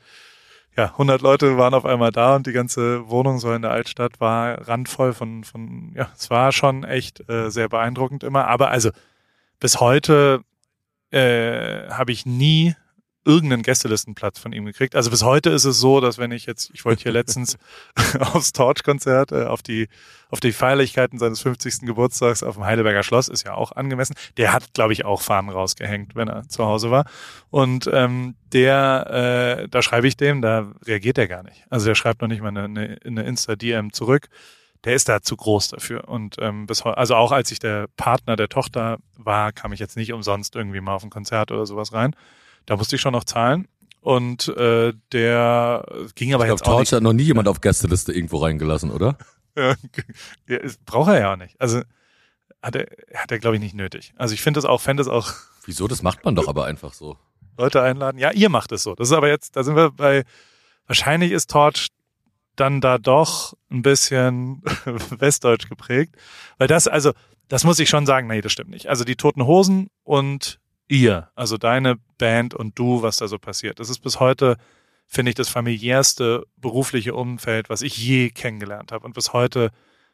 ja, 100 Leute waren auf einmal da und die ganze Wohnung so in der Altstadt war randvoll von, von ja, es war schon echt äh, sehr beeindruckend immer. Aber also bis heute äh, habe ich nie irgendeinen Gästelistenplatz von ihm gekriegt. Also bis heute ist es so, dass wenn ich jetzt, ich wollte hier letztens [LAUGHS] aufs Torch-Konzert, äh, auf die auf die Feierlichkeiten seines 50. Geburtstags auf dem Heidelberger Schloss, ist ja auch angemessen. Der hat, glaube ich, auch Fahnen rausgehängt, wenn er zu Hause war. Und ähm, der, äh, da schreibe ich dem, da reagiert er gar nicht. Also der schreibt noch nicht mal eine, eine, eine Insta-DM zurück. Der ist da zu groß dafür. Und ähm, bis heute, also auch als ich der Partner der Tochter war, kam ich jetzt nicht umsonst irgendwie mal auf ein Konzert oder sowas rein. Da musste ich schon noch zahlen. Und äh, der ging aber ich jetzt glaub, auch Torch nicht. hat noch nie jemand auf Gästeliste irgendwo reingelassen, oder? [LAUGHS] Ja, braucht er ja auch nicht. Also hat er, hat er glaube ich nicht nötig. Also ich finde es auch, fände es auch [LAUGHS] Wieso? Das macht man doch aber einfach so. Leute einladen. Ja, ihr macht es so. Das ist aber jetzt, da sind wir bei, wahrscheinlich ist Torch dann da doch ein bisschen [LAUGHS] westdeutsch geprägt. Weil das, also, das muss ich schon sagen, nee, das stimmt nicht. Also die Toten Hosen und ihr, also deine Band und du, was da so passiert. Das ist bis heute, finde ich, das familiärste berufliche Umfeld, was ich je kennengelernt habe. Und bis heute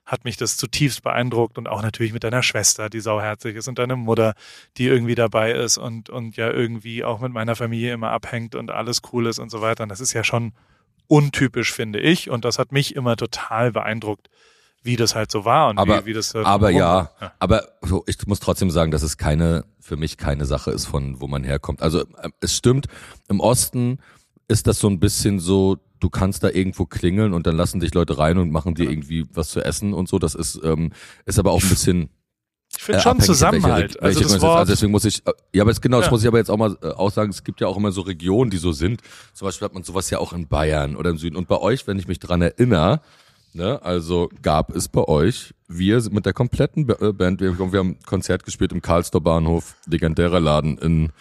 hat mich das zutiefst beeindruckt und auch natürlich mit deiner Schwester, die sauherzig ist und deine Mutter, die irgendwie dabei ist und, und ja irgendwie auch mit meiner Familie immer abhängt und alles cool ist und so weiter. Und das ist ja schon untypisch, finde ich. Und das hat mich immer total beeindruckt, wie das halt so war und Aber- wie, wie das so Aber ja, war. aber so, ich muss trotzdem sagen, dass es keine, für mich keine Sache ist, von wo man herkommt. Also ähm, es stimmt, im Osten ist das so ein bisschen so, du kannst da irgendwo klingeln und dann lassen dich Leute rein und machen dir irgendwie was zu essen und so. Das ist, ähm, ist aber auch ein bisschen Ich finde äh, schon Zusammenhalt. welche, also welche das es ist. Wort, also deswegen muss ich, äh, ja, aber jetzt, genau, das Ja. muss ich aber jetzt auch mal äh, auch sagen, es gibt ja auch immer so Regionen, die so sind. Zum Beispiel hat man sowas ja auch in Bayern oder im Süden. Und bei euch, wenn ich mich dran erinnere, ne, also gab es bei euch, wir sind mit der kompletten äh, Band, wir, wir haben Konzert gespielt im Karlstor Bahnhof, legendärer Laden in,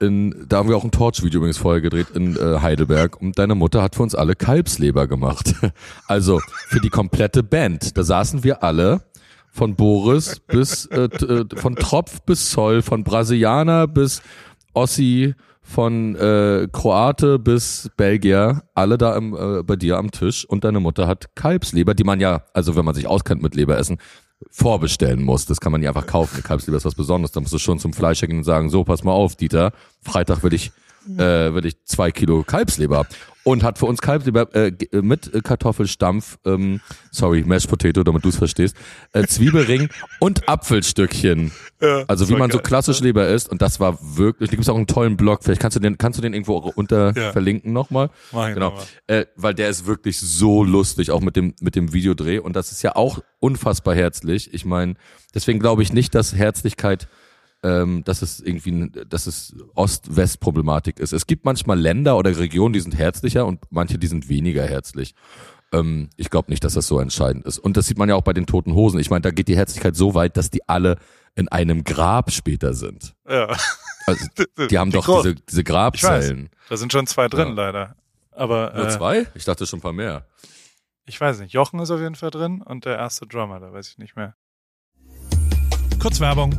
in, da haben wir auch ein Torch-Video übrigens vorher gedreht in äh, Heidelberg und deine Mutter hat für uns alle Kalbsleber gemacht. [LAUGHS] Also für die komplette Band. Da saßen wir alle von Boris bis äh, äh, von Tropf bis Zoll, von Brasilianer bis Ossi, von äh, Kroate bis Belgier, alle da im, äh, bei dir am Tisch und deine Mutter hat Kalbsleber, die man ja, also wenn man sich auskennt mit Leberessen, vorbestellen muss. Das kann man nicht einfach kaufen. Kalbsleber ist was Besonderes. Da musst du schon zum Fleischer gehen und sagen, so, pass mal auf, Dieter, Freitag will ich, äh, ich zwei Kilo Kalbsleber. Und hat für uns Kalbsleber äh, äh, mit Kartoffelstampf, ähm, sorry, Mashed Potato, damit du es verstehst, äh, Zwiebelring [LAUGHS] und Apfelstückchen. Ja, Also wie man so geil. klassisch Leber isst. Und das war wirklich, da gibt es auch einen tollen Blog. Vielleicht kannst du den, kannst du den irgendwo unter Ja. verlinken nochmal. Genau. Äh, weil der ist wirklich so lustig, auch mit dem, mit dem Videodreh. Und das ist ja auch unfassbar herzlich. Ich meine, deswegen glaube ich nicht, dass Herzlichkeit, ähm, dass es irgendwie, dass es Ost-West-Problematik ist. Es gibt manchmal Länder oder Regionen, die sind herzlicher und manche, die sind weniger herzlich. Ähm, ich glaube nicht, dass das so entscheidend ist. Und das sieht man ja auch bei den toten Hosen. Ich meine, da geht die Herzlichkeit so weit, dass die alle in einem Grab später sind. Ja. Also, [LAUGHS] die haben doch groß. diese, diese Grabzellen. Da sind schon zwei drin, Ja. leider. Aber Nur äh, zwei? Ich dachte schon ein paar mehr. ich weiß nicht. Jochen ist auf jeden Fall drin und der erste Drummer, da weiß ich nicht mehr. Kurz Werbung.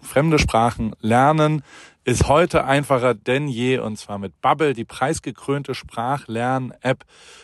fremde Sprachen lernen ist heute einfacher denn je und zwar mit Bubble, die preisgekrönte Sprachlern-App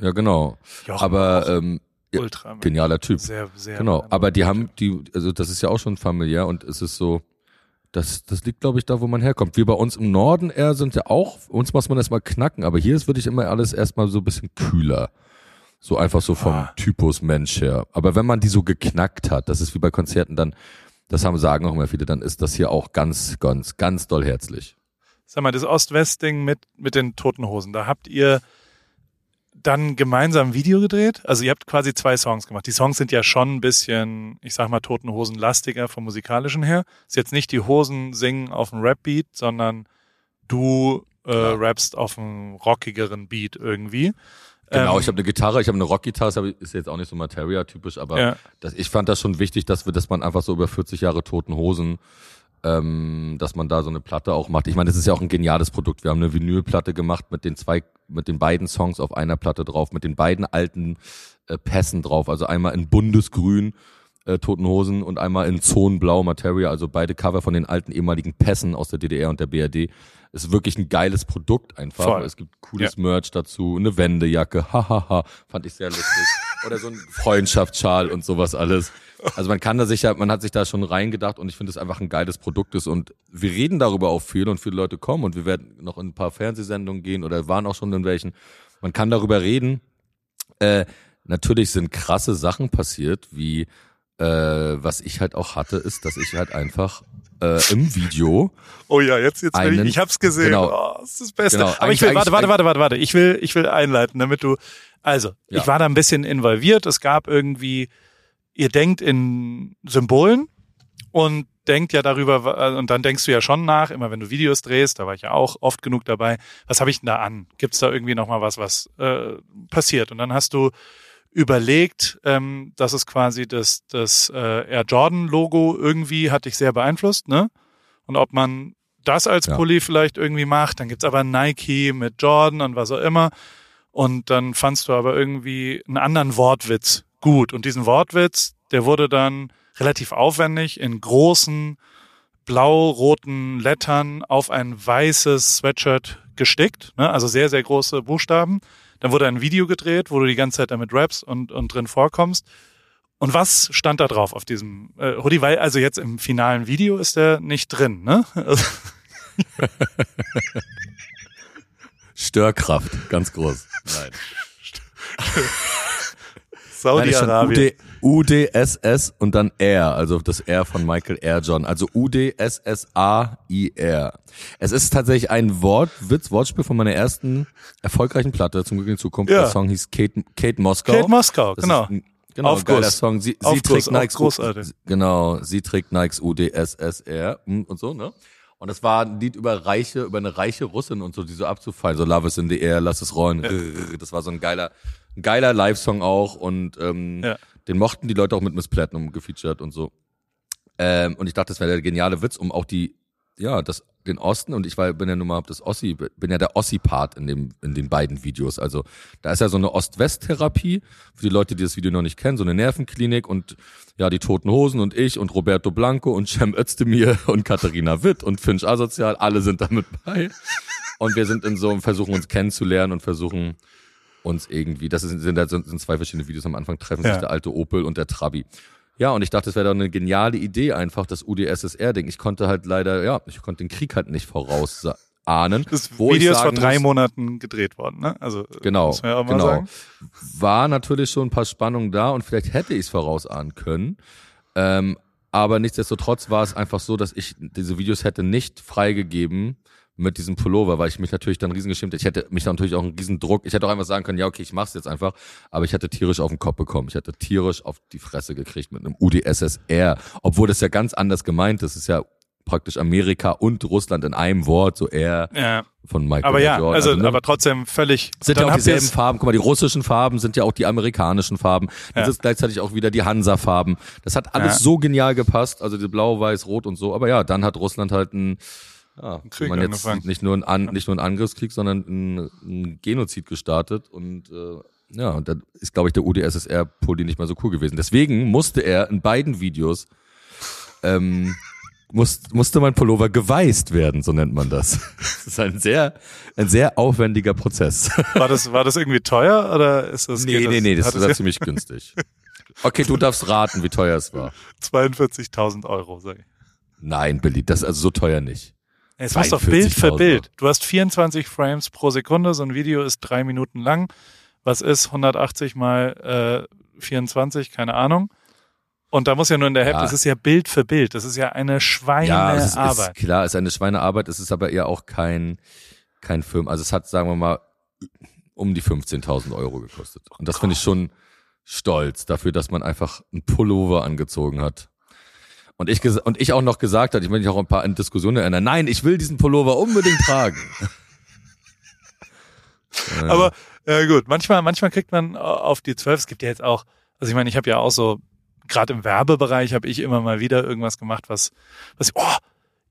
Ja, genau. Jochen aber ähm, Ultra, genialer Typ. Sehr, sehr. Genau. Aber die haben die, also das ist ja auch schon familiär und es ist so, das, das liegt, glaube ich, da, wo man herkommt. Wir bei uns im Norden eher sind ja auch, uns muss man erstmal knacken, aber hier ist wirklich immer alles erstmal so ein bisschen kühler. So einfach so vom ah. Typus Mensch her. Aber wenn man die so geknackt hat, das ist wie bei Konzerten dann, das haben sagen auch immer viele, dann ist das hier auch ganz, ganz, ganz doll herzlich. Sag mal, das Ost-West-Ding mit, mit den Toten Hosen, da habt ihr dann gemeinsam ein Video gedreht? Also ihr habt quasi zwei Songs gemacht. Die Songs sind ja schon ein bisschen, ich sag mal, Toten Hosen lastiger vom musikalischen her. Ist jetzt nicht die Hosen singen auf dem Rap-Beat, sondern du äh, ja. rappst auf einem rockigeren Beat irgendwie. Genau, ähm, ich habe eine Gitarre, ich habe eine Rockgitarre, ist jetzt auch nicht so Materia-typisch, aber ja. das, ich fand das schon wichtig, dass wir, dass man einfach so über 40 Jahre Toten Hosen ähm, dass man da so eine Platte auch macht. Ich meine, das ist ja auch ein geniales Produkt. Wir haben eine Vinylplatte gemacht mit den zwei, mit den beiden Songs auf einer Platte drauf, mit den beiden alten äh, Pässen drauf. Also einmal in Bundesgrün äh, Toten Hosen und einmal in Zonenblau Materia, also beide Cover von den alten ehemaligen Pässen aus der DDR und der BRD. Ist wirklich ein geiles Produkt einfach. Voll. Es gibt cooles ja. Merch dazu, eine Wendejacke, [LAUGHS] hahaha, fand ich sehr lustig. Oder so ein Freundschaftsschal und sowas alles. Also man kann da sich ja, man hat sich da schon reingedacht und ich finde es einfach ein geiles Produkt ist und wir reden darüber auch viel und viele Leute kommen und wir werden noch in ein paar Fernsehsendungen gehen oder waren auch schon in welchen. Man kann darüber reden. Äh, natürlich sind krasse Sachen passiert, wie äh, was ich halt auch hatte, ist, dass ich halt einfach äh, im Video. Oh ja, jetzt jetzt einen, ich, ich hab's gesehen. Genau, oh, das ist das Beste. Genau, Aber ich will warte warte warte warte warte. Ich will ich will einleiten, damit du also ja. ich war da ein bisschen involviert. Es gab irgendwie ihr denkt in Symbolen und denkt ja darüber, äh, und dann denkst du ja schon nach, immer wenn du Videos drehst, da war ich ja auch oft genug dabei, was habe ich denn da an? Gibt es da irgendwie nochmal was, was äh, passiert? Und dann hast du überlegt, ähm, dass es quasi das, das äh, Air Jordan-Logo irgendwie hat dich sehr beeinflusst, ne? Und ob man das als ja. Pulli vielleicht irgendwie macht, dann gibt's aber Nike mit Jordan und was auch immer. und dann fandst du aber irgendwie einen anderen Wortwitz gut. Und diesen Wortwitz, der wurde dann relativ aufwendig in großen blau-roten Lettern auf ein weißes Sweatshirt gestickt, ne? also sehr, sehr große Buchstaben. Dann wurde ein Video gedreht, wo du die ganze Zeit damit rappst und, und drin vorkommst. Und was stand da drauf auf diesem äh, Hoodie? Weil also jetzt im finalen Video ist der nicht drin, ne? [LAUGHS] Störkraft, ganz groß. Nein. [LAUGHS] Saudi-Arabien. UDSS und dann R, also das R von Michael R. John. Also UDSSAIR. Es ist tatsächlich ein Wortwitz, Wortspiel von meiner ersten erfolgreichen Platte, zum Glück in Zukunft. Ja. Der Song hieß Kate, Kate Moskau. Kate Moskau, Das genau. Ein, genau, Aufguss. geiler Song. Sie, sie Aufguss, trägt Nikes, großartig. genau, sie trägt Nikes UDSSR mm, und so, ne? Und das war ein Lied über reiche, über eine reiche Russin und so, die so abzufallen, so Love is in the air, lass es rollen. Das war so ein geiler, ein geiler Live-Song auch und ähm, Ja. den mochten die Leute auch mit Miss Platinum gefeatured und so. Ähm, und ich dachte, das wäre der geniale Witz, um auch die, ja, das, den Osten und ich war, bin ja nun mal das Ossi, bin ja der Ossi-Part in dem, in den beiden Videos. Also da ist ja so eine Ost-West-Therapie für die Leute, die das Video noch nicht kennen, so eine Nervenklinik und ja, die Toten Hosen und ich und Roberto Blanco und Cem Özdemir [LAUGHS] und Katharina Witt und Finch Asozial, alle sind damit bei. Und wir sind in so, versuchen uns kennenzulernen und versuchen uns irgendwie, das sind, sind, sind, sind zwei verschiedene Videos am Anfang, treffen Ja. sich der alte Opel und der Trabi. Ja, und ich dachte, das wäre doch eine geniale Idee einfach, das UdSSR-Ding. Ich konnte halt leider, ja, ich konnte den Krieg halt nicht vorausahnen. Das wo Video ist vor drei muss- Monaten gedreht worden, ne? Also Genau, muss man ja auch mal genau. sagen. War natürlich schon ein paar Spannungen da und vielleicht hätte ich es vorausahnen können. Ähm, aber nichtsdestotrotz war es einfach so, dass ich diese Videos hätte nicht freigegeben mit diesem Pullover, weil ich mich natürlich dann riesen geschämt. Ich hätte mich dann natürlich auch einen riesen Druck. Ich hätte auch einfach sagen können, ja, okay, ich mach's jetzt einfach. Aber ich hätte tierisch auf den Kopf bekommen. Ich hätte tierisch auf die Fresse gekriegt mit einem UdSSR. Obwohl das ja ganz anders gemeint ist. Es ist ja praktisch Amerika und Russland in einem Wort, so R Ja. von Michael Aber ja, Jordan. also, ne? aber trotzdem völlig. sind ja auch dieselben es- Farben. Guck mal, die russischen Farben sind ja auch die amerikanischen Farben. Das Ja. ist gleichzeitig auch wieder die Hansa-Farben. Das hat alles Ja. so genial gepasst. Also die blau, weiß, rot und so. Aber ja, dann hat Russland halt ein, ja, Krieg man jetzt angefangen. nicht nur ein nicht nur ein Angriffskrieg, sondern ein, Genozid gestartet und äh, ja, und dann ist, glaube ich, der UdSSR-Pulli nicht mehr so cool gewesen. Deswegen musste er in beiden Videos ähm, muss, musste mein Pullover geweißt werden, so nennt man das. Das ist ein sehr, ein sehr aufwendiger Prozess. War das, war das irgendwie teuer oder ist das? Nee, nee, nee, das hat war ziemlich günstig. Okay, du darfst raten, wie teuer es war. [LAUGHS] 42.000 Euro, sag ich. Nein, Billy, das ist also so teuer nicht. Es machst doch Bild für 42.000 Bild. Du hast 24 Frames pro Sekunde. So ein Video ist drei Minuten lang. Was ist 180 mal äh, 24? Keine Ahnung. Und da muss ja nur in der Hälfte, Ja. das ist ja Bild für Bild. Das ist ja eine Ja, es ist, Schweinearbeit. ist klar, es ist eine Schweinearbeit, es ist aber eher auch kein, kein Film. Also es hat, sagen wir mal, um die 15.000 Euro gekostet. Und das finde ich schon stolz dafür, dass man einfach einen Pullover angezogen hat. Und ich, und ich auch noch gesagt hat, ich will mich auch ein paar in Diskussionen erinnern, nein, ich will diesen Pullover unbedingt tragen. [LAUGHS] Äh, Aber ja gut, manchmal, manchmal kriegt man auf die 12, es gibt ja jetzt auch, also ich meine, ich habe ja auch so, gerade im Werbebereich habe ich immer mal wieder irgendwas gemacht, was, was, oh,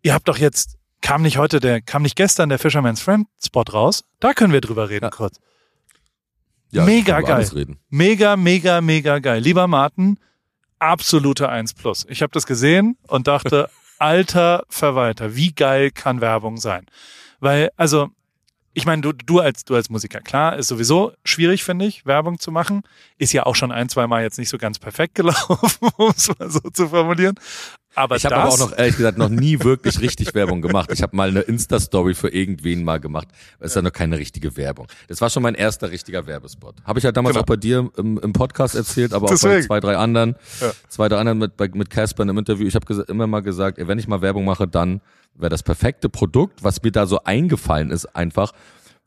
ihr habt doch jetzt, kam nicht heute der, kam nicht gestern der Fisherman's Friend Spot raus? Da können wir drüber reden Ja. kurz. ja, mega geil. Mega, mega, mega geil. Lieber Martin, absolute 1 plus. Ich habe das gesehen und dachte, [LAUGHS] alter Verwalter, wie geil kann Werbung sein? Weil, also, ich meine, du, du als du als Musiker, klar, ist sowieso schwierig, finde ich, Werbung zu machen. Ist ja auch schon ein, zwei Mal jetzt nicht so ganz perfekt gelaufen, [LAUGHS] um es mal so zu formulieren. Aber Ich habe aber auch noch ehrlich gesagt noch nie wirklich richtig [LAUGHS] Werbung gemacht. Ich habe mal eine Insta-Story für irgendwen mal gemacht. Das ist ja noch keine richtige Werbung. Das war schon mein erster richtiger Werbespot. Habe ich ja damals Genau. auch bei dir im, im Podcast erzählt, aber auch bei Deswegen. zwei, drei anderen. Ja. Zwei, drei anderen mit bei- mit Casper in einem Interview. Ich habe immer mal gesagt, ey, wenn ich mal Werbung mache, dann wäre das perfekte Produkt, was mir da so eingefallen ist, einfach,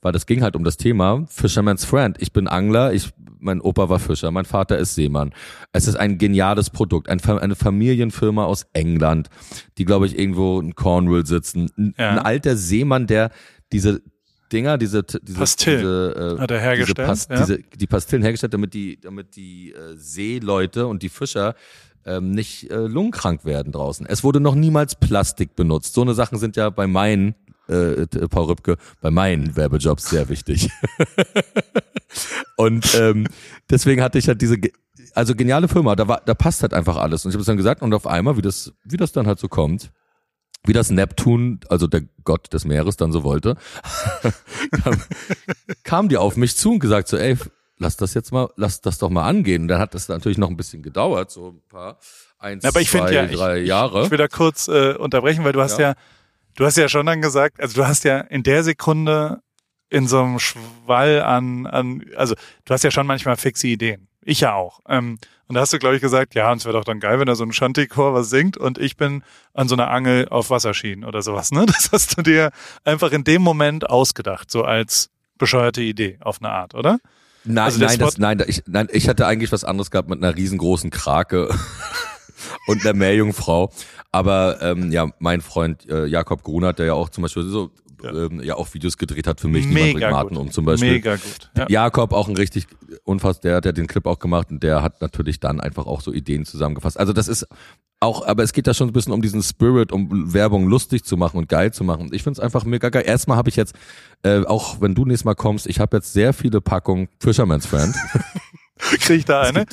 weil das ging halt um das Thema Fisherman's Friend. Ich bin Angler, ich, mein Opa war Fischer, mein Vater ist Seemann. Es ist ein geniales Produkt, ein, eine Familienfirma aus England, die, glaube ich, irgendwo in Cornwall sitzen. Ein, Ja. ein alter Seemann, der diese Dinger, diese, diese, Pastillen diese, äh, hat er hergestellt, Diese, Pas ja. diese, die Pastillen hergestellt, damit die, damit die äh, Seeleute und die Fischer ähm, nicht äh, lungenkrank werden draußen. Es wurde noch niemals Plastik benutzt. So eine Sachen sind ja bei meinen äh, Paul Rübke, bei meinen Werbejobs sehr wichtig. [LAUGHS] und ähm, deswegen hatte ich halt diese, also geniale Firma, da war, da passt halt einfach alles. Und ich habe es dann gesagt und auf einmal, wie das, wie das dann halt so kommt, wie das Neptun, also der Gott des Meeres dann so wollte, [LAUGHS] kam, kam die auf mich zu und gesagt so, ey, lass das jetzt mal, lass das doch mal angehen. Und dann hat das natürlich noch ein bisschen gedauert, so ein paar, eins, Aber ich zwei, ja, drei ich, Jahre. Ich, ich will da kurz äh, unterbrechen, weil du hast ja. ja, du hast ja schon dann gesagt, also du hast ja in der Sekunde in so einem Schwall an, an, also du hast ja schon manchmal fixe Ideen. Ich ja auch. Ähm, und da hast du, glaube ich, gesagt, ja, und es wäre doch dann geil, wenn da so ein Shantychor was singt und ich bin an so einer Angel auf Wasserschienen oder sowas. Ne? [LAUGHS] Das hast du dir einfach in dem Moment ausgedacht, so als bescheuerte Idee auf eine Art, oder? Nein, Also nein, das, nein, ich, nein, ich hatte eigentlich was anderes gehabt mit einer riesengroßen Krake [LAUGHS] und einer Meerjungfrau. Aber ähm, ja, mein Freund äh, Jakob Grunert, der ja auch zum Beispiel so Ja. ähm, ja auch Videos gedreht hat für mich, niemand bringt Mega Martin gut. um zum Beispiel. Mega gut. Ja. Jakob auch ein richtig unfassbar, der hat ja den Clip auch gemacht und der hat natürlich dann einfach auch so Ideen zusammengefasst. Also das ist auch, aber es geht da schon ein bisschen um diesen Spirit, um Werbung lustig zu machen und geil zu machen. Ich find's einfach mega geil. Erstmal habe ich jetzt, äh, auch wenn du nächstes Mal kommst, ich habe jetzt sehr viele Packungen Fisherman's Friend. [LAUGHS] Krieg ich da eine?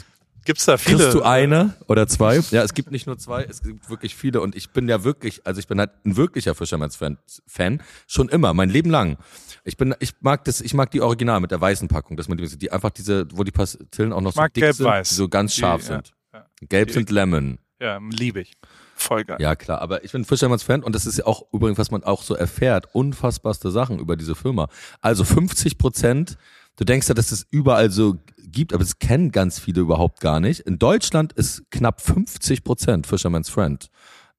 Gibt's da viele? Kriegst du eine oder zwei? Ja, es gibt nicht nur zwei, es gibt wirklich viele und ich bin ja wirklich, also ich bin halt ein wirklicher Fisherman's Fan, Fan schon immer, mein Leben lang. Ich bin, ich mag das, ich mag die Original mit der weißen Packung, dass man die, die einfach diese, wo die Pastillen auch noch so dick gelb-weiß. sind, die so ganz Die, scharf ja, sind. ja. Gelb Die- sind Lemon. Ja, liebe ich. Voll geil. Ja, klar, aber ich bin Fisherman's Fan und das ist ja auch übrigens, was man auch so erfährt, unfassbarste Sachen über diese Firma. Also 50 Prozent, du denkst ja, dass es überall so gibt, aber es kennen ganz viele überhaupt gar nicht. In Deutschland ist knapp 50 Prozent Fisherman's Friend.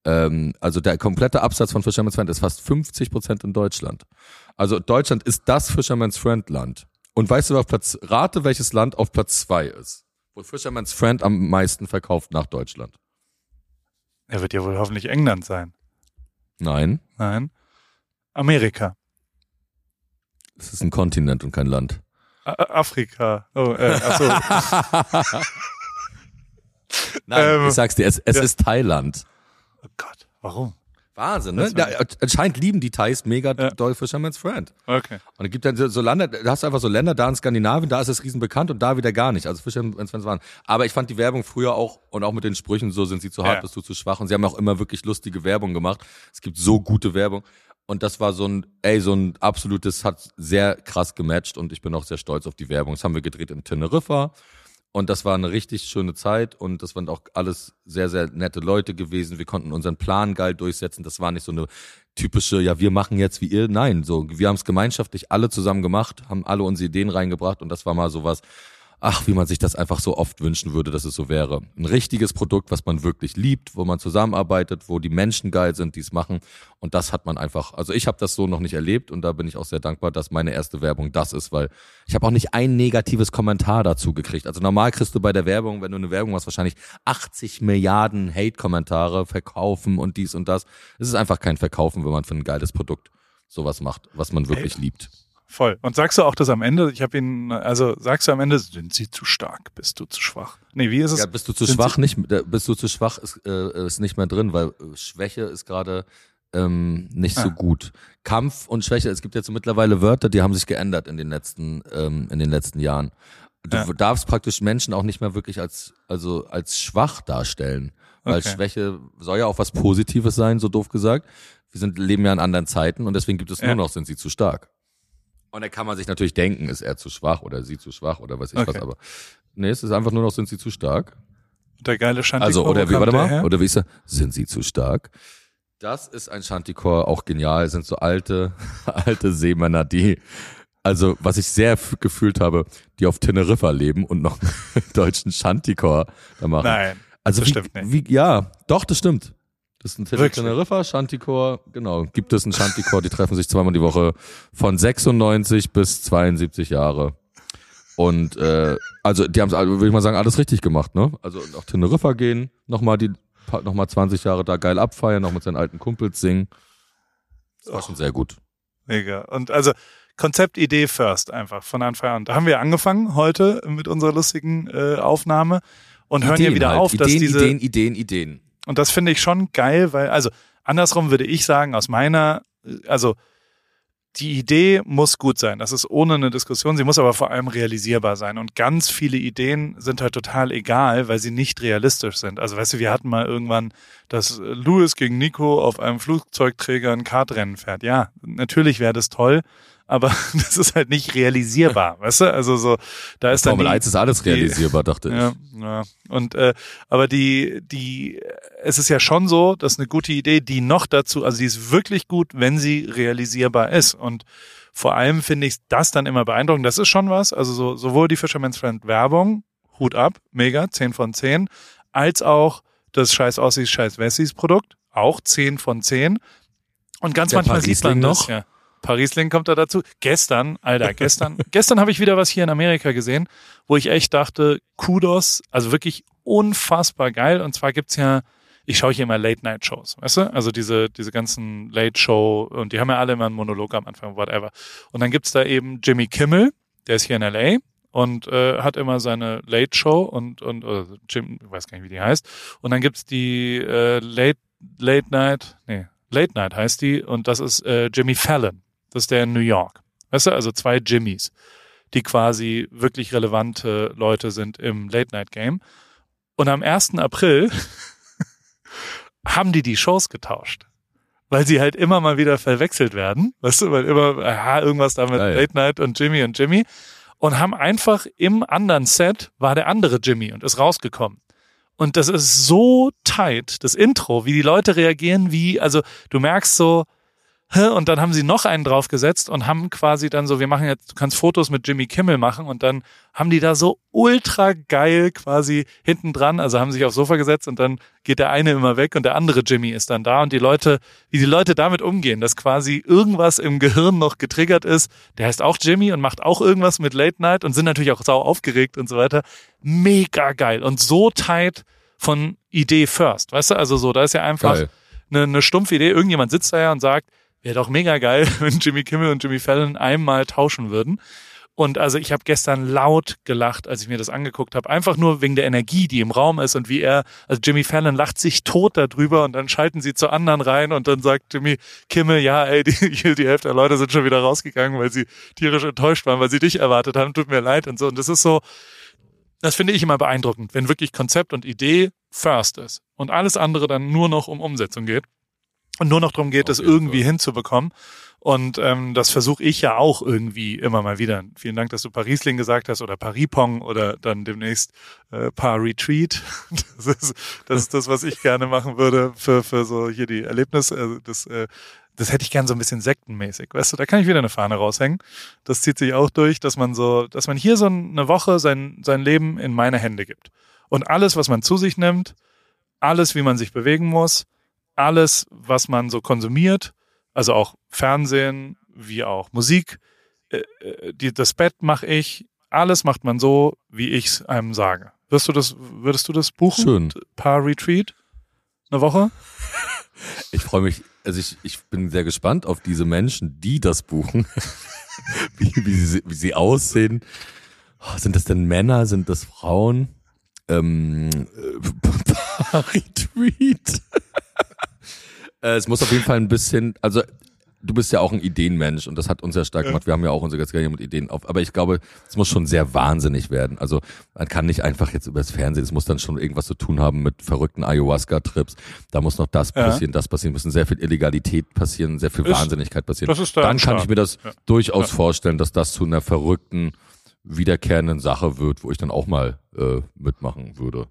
Ähm, also der komplette Absatz von Fisherman's Friend ist fast 50 Prozent in Deutschland. Also Deutschland ist das Fisherman's Friend Land. Und weißt du, auf Platz, rate, welches Land auf Platz zwei ist? Wo Fisherman's Friend am meisten verkauft nach Deutschland? Er wird ja wohl hoffentlich England sein. Nein, Nein. Amerika. es ist ein Kontinent und kein Land. Afrika. Oh, äh, achso. [LAUGHS] Nein, Ähm, ich sag's dir, es, es ja. ist Thailand. oh Gott, warum? Wahnsinn, ne? Ja, anscheinend lieben die Thais mega Ja. doll Fisherman's Friend. Okay. Und es gibt dann so- so Länder, da hast du einfach so Länder, da in Skandinavien, da ist es riesen bekannt und da wieder gar nicht. Also Fisherman's Friends waren. Aber ich fand die Werbung früher auch und auch mit den Sprüchen, so sind sie zu hart, Ja. bist du zu schwach. Und sie haben auch immer wirklich lustige Werbung gemacht. Es gibt so gute Werbung. Und das war so ein, ey, so ein absolutes, hat sehr krass gematcht und ich bin auch sehr stolz auf die Werbung. Das haben wir gedreht in Teneriffa. Und das war eine richtig schöne Zeit und das waren auch alles sehr, sehr nette Leute gewesen. Wir konnten unseren Plan geil durchsetzen. Das war nicht so eine typische, ja, wir machen jetzt wie ihr. Nein, so, wir haben es gemeinschaftlich alle zusammen gemacht, haben alle unsere Ideen reingebracht und das war mal sowas, ach, wie man sich das einfach so oft wünschen würde, dass es so wäre. Ein richtiges Produkt, was man wirklich liebt, wo man zusammenarbeitet, wo die Menschen geil sind, die es machen. Und das hat man einfach, also ich habe das so noch nicht erlebt und da bin ich auch sehr dankbar, dass meine erste Werbung das ist, weil ich habe auch nicht ein negatives Kommentar dazu gekriegt. Also normal kriegst du bei der Werbung, wenn du eine Werbung machst, wahrscheinlich 80 Milliarden Hate-Kommentare, verkaufen und dies und das. Es ist einfach kein Verkaufen, wenn man für ein geiles Produkt sowas macht, was man wirklich liebt. Voll. Und sagst du auch das am Ende? Ich habe ihn, also sagst du am Ende, sind sie zu stark, bist du zu schwach? Nee, wie ist es? Ja, bist du zu Sind schwach nicht, bist du zu schwach ist, äh, ist nicht mehr drin, weil Schwäche ist gerade ähm, nicht so Ah. gut. Kampf und Schwäche, es gibt jetzt so mittlerweile Wörter, die haben sich geändert in den letzten ähm, in den letzten Jahren. Du Ja. darfst praktisch Menschen auch nicht mehr wirklich als also als schwach darstellen, weil Okay. Schwäche soll ja auch was Positives sein, so doof gesagt. Wir sind leben ja in anderen Zeiten und deswegen gibt es Ja. nur noch sind sie zu stark. Und da kann man sich natürlich denken, ist er zu schwach oder sie zu schwach oder weiß ich Okay. was, aber nee, es ist einfach nur noch sind sie zu stark. Der geile Shanty Also, oder wie, warte mal, Her? oder wie ist er? Sind sie zu stark? Das ist ein Shantycore, auch genial, sind so alte, [LAUGHS] alte Seemänner, die, also, was ich sehr gefühlt habe, die auf Teneriffa leben und noch einen [LAUGHS] deutschen Shantycore da machen. Nein. also, das wie, stimmt nicht. wie, ja, doch, das stimmt. Das ist ein Wirklich? Teneriffa, Shantycore, genau. Gibt es einen Shantycore, die treffen sich zweimal die Woche von 96 bis 72 Jahre. Und äh, also die haben es, würde ich mal sagen, alles richtig gemacht, ne? Also auf Teneriffa gehen, nochmal die pa- noch mal 20 Jahre da geil abfeiern, noch mit seinen alten Kumpels singen. Das war schon sehr gut. Mega. Und also Konzeptidee first einfach von Anfang an. Da haben wir angefangen heute mit unserer lustigen äh, Aufnahme und hören hier wieder halt. auf, Ideen, dass diese Ideen, Ideen, Ideen. Und das finde ich schon geil, weil also andersrum würde ich sagen aus meiner also die Idee muss gut sein. Das ist ohne eine Diskussion. Sie muss aber vor allem realisierbar sein. Und ganz viele Ideen sind halt total egal, weil sie nicht realistisch sind. Also weißt du, wir hatten mal irgendwann, dass Louis gegen Nico auf einem Flugzeugträger ein Kartrennen fährt. Ja, natürlich wäre das toll, aber [LAUGHS] das ist halt nicht realisierbar, [LAUGHS] weißt du? Also so, da ist dann Formel die, 1 ist alles realisierbar, die, dachte ich. Ja, ja. Und äh, aber die, die, es ist ja schon so, dass eine gute Idee, die noch dazu, also die ist wirklich gut, wenn sie realisierbar ist. Und vor allem finde ich das dann immer beeindruckend. Das ist schon was. Also so, sowohl die Fisherman's Friend Werbung, Hut ab, mega, 10 von 10, als auch das Scheiß Aussies, Scheiß Wessis Produkt, auch 10 von 10. Und ganz Der manchmal sieht man das, noch? ja. Parisling kommt da dazu. Gestern, Alter, gestern, [LAUGHS] gestern habe ich wieder was hier in Amerika gesehen, wo ich echt dachte, Kudos, also wirklich unfassbar geil. Und zwar gibt's ja, ich schaue hier immer Late-Night-Shows, weißt du? Also diese, diese ganzen Late-Show, und die haben ja alle immer einen Monolog am Anfang, whatever. Und dann gibt's da eben Jimmy Kimmel, der ist hier in LA und äh, hat immer seine Late-Show und, und oder Jim, ich weiß gar nicht, wie die heißt. Und dann gibt's die äh, Late, Late Night, nee, Late Night heißt die, und das ist äh, Jimmy Fallon. Das ist der in New York. Weißt du, also zwei Jimmys, die quasi wirklich relevante Leute sind im Late-Night-Game. Und am 1. April [LAUGHS] haben die die Shows getauscht. Weil sie halt immer mal wieder verwechselt werden. Weißt du, weil immer, aha, irgendwas da mit Ja, ja. Late Night und Jimmy und Jimmy. Und haben einfach im anderen Set war der andere Jimmy und ist rausgekommen. Und das ist so tight, das Intro, wie die Leute reagieren, wie, also du merkst so, und dann haben sie noch einen draufgesetzt und haben quasi dann so, wir machen jetzt, du kannst Fotos mit Jimmy Kimmel machen und dann haben die da so ultra geil quasi hinten dran, also haben sich aufs Sofa gesetzt und dann geht der eine immer weg und der andere Jimmy ist dann da und die Leute, wie die Leute damit umgehen, dass quasi irgendwas im Gehirn noch getriggert ist, der heißt auch Jimmy und macht auch irgendwas mit Late Night und sind natürlich auch sau aufgeregt und so weiter. Mega geil und so tight von Idee first, weißt du, also so, da ist ja einfach eine, eine stumpfe Idee. Irgendjemand sitzt da ja und sagt, wäre doch mega geil, [LAUGHS] wenn Jimmy Kimmel und Jimmy Fallon einmal tauschen würden. Und also ich habe gestern laut gelacht, als ich mir das angeguckt habe. Einfach nur wegen der Energie, die im Raum ist und wie er, also Jimmy Fallon lacht sich tot darüber und dann schalten sie zu anderen rein und dann sagt Jimmy Kimmel, ja, ey, die, [LAUGHS] die Hälfte der Leute sind schon wieder rausgegangen, weil sie tierisch enttäuscht waren, weil sie dich erwartet haben, tut mir leid und so. Und das ist so, das finde ich immer beeindruckend, wenn wirklich Konzept und Idee first ist und alles andere dann nur noch um Umsetzung geht und nur noch darum geht, das irgendwie Fall. hinzubekommen. Und ähm, das versuche ich ja auch irgendwie immer mal wieder. Vielen Dank, dass du Parisling gesagt hast oder Paripong oder dann demnächst äh, Par Retreat. [LAUGHS] Das ist, das ist das, was ich gerne machen würde für, für so hier die Erlebnis. Also das, äh, das hätte ich gern so ein bisschen sektenmäßig. Weißt du, da kann ich wieder eine Fahne raushängen. Das zieht sich auch durch, dass man so, dass man hier so eine Woche sein, sein Leben in meine Hände gibt. Und alles, was man zu sich nimmt, alles, wie man sich bewegen muss, alles, was man so konsumiert, also auch Fernsehen, wie auch Musik, äh, äh, die, das Bett mache ich, alles macht man so, wie ich es einem sage. Wirst du das, würdest du das buchen? Schön. Paar Retreat? Eine Woche? Ich freue mich, also ich, ich bin sehr gespannt auf diese Menschen, die das buchen. [LAUGHS] wie, wie, sie, wie sie aussehen. Oh, Sind das denn Männer? Sind das Frauen? Ähm, äh, [LAUGHS] Retreat. Äh, es muss auf jeden Fall ein bisschen, also du bist ja auch ein Ideenmensch und das hat uns ja stark gemacht. Wir haben ja auch unsere ganze Karriere mit Ideen auf. Aber ich glaube, es muss schon sehr wahnsinnig werden. Also man kann nicht einfach jetzt übers Fernsehen, es muss dann schon irgendwas zu tun haben mit verrückten Ayahuasca-Trips. Da muss noch das Ja. passieren, das passieren, müssen sehr viel Illegalität passieren, sehr viel Ist- Wahnsinnigkeit passieren. das ist da dann kann ich mir das Ja. durchaus Ja. vorstellen, dass das zu einer verrückten, wiederkehrenden Sache wird, wo ich dann auch mal äh, mitmachen würde.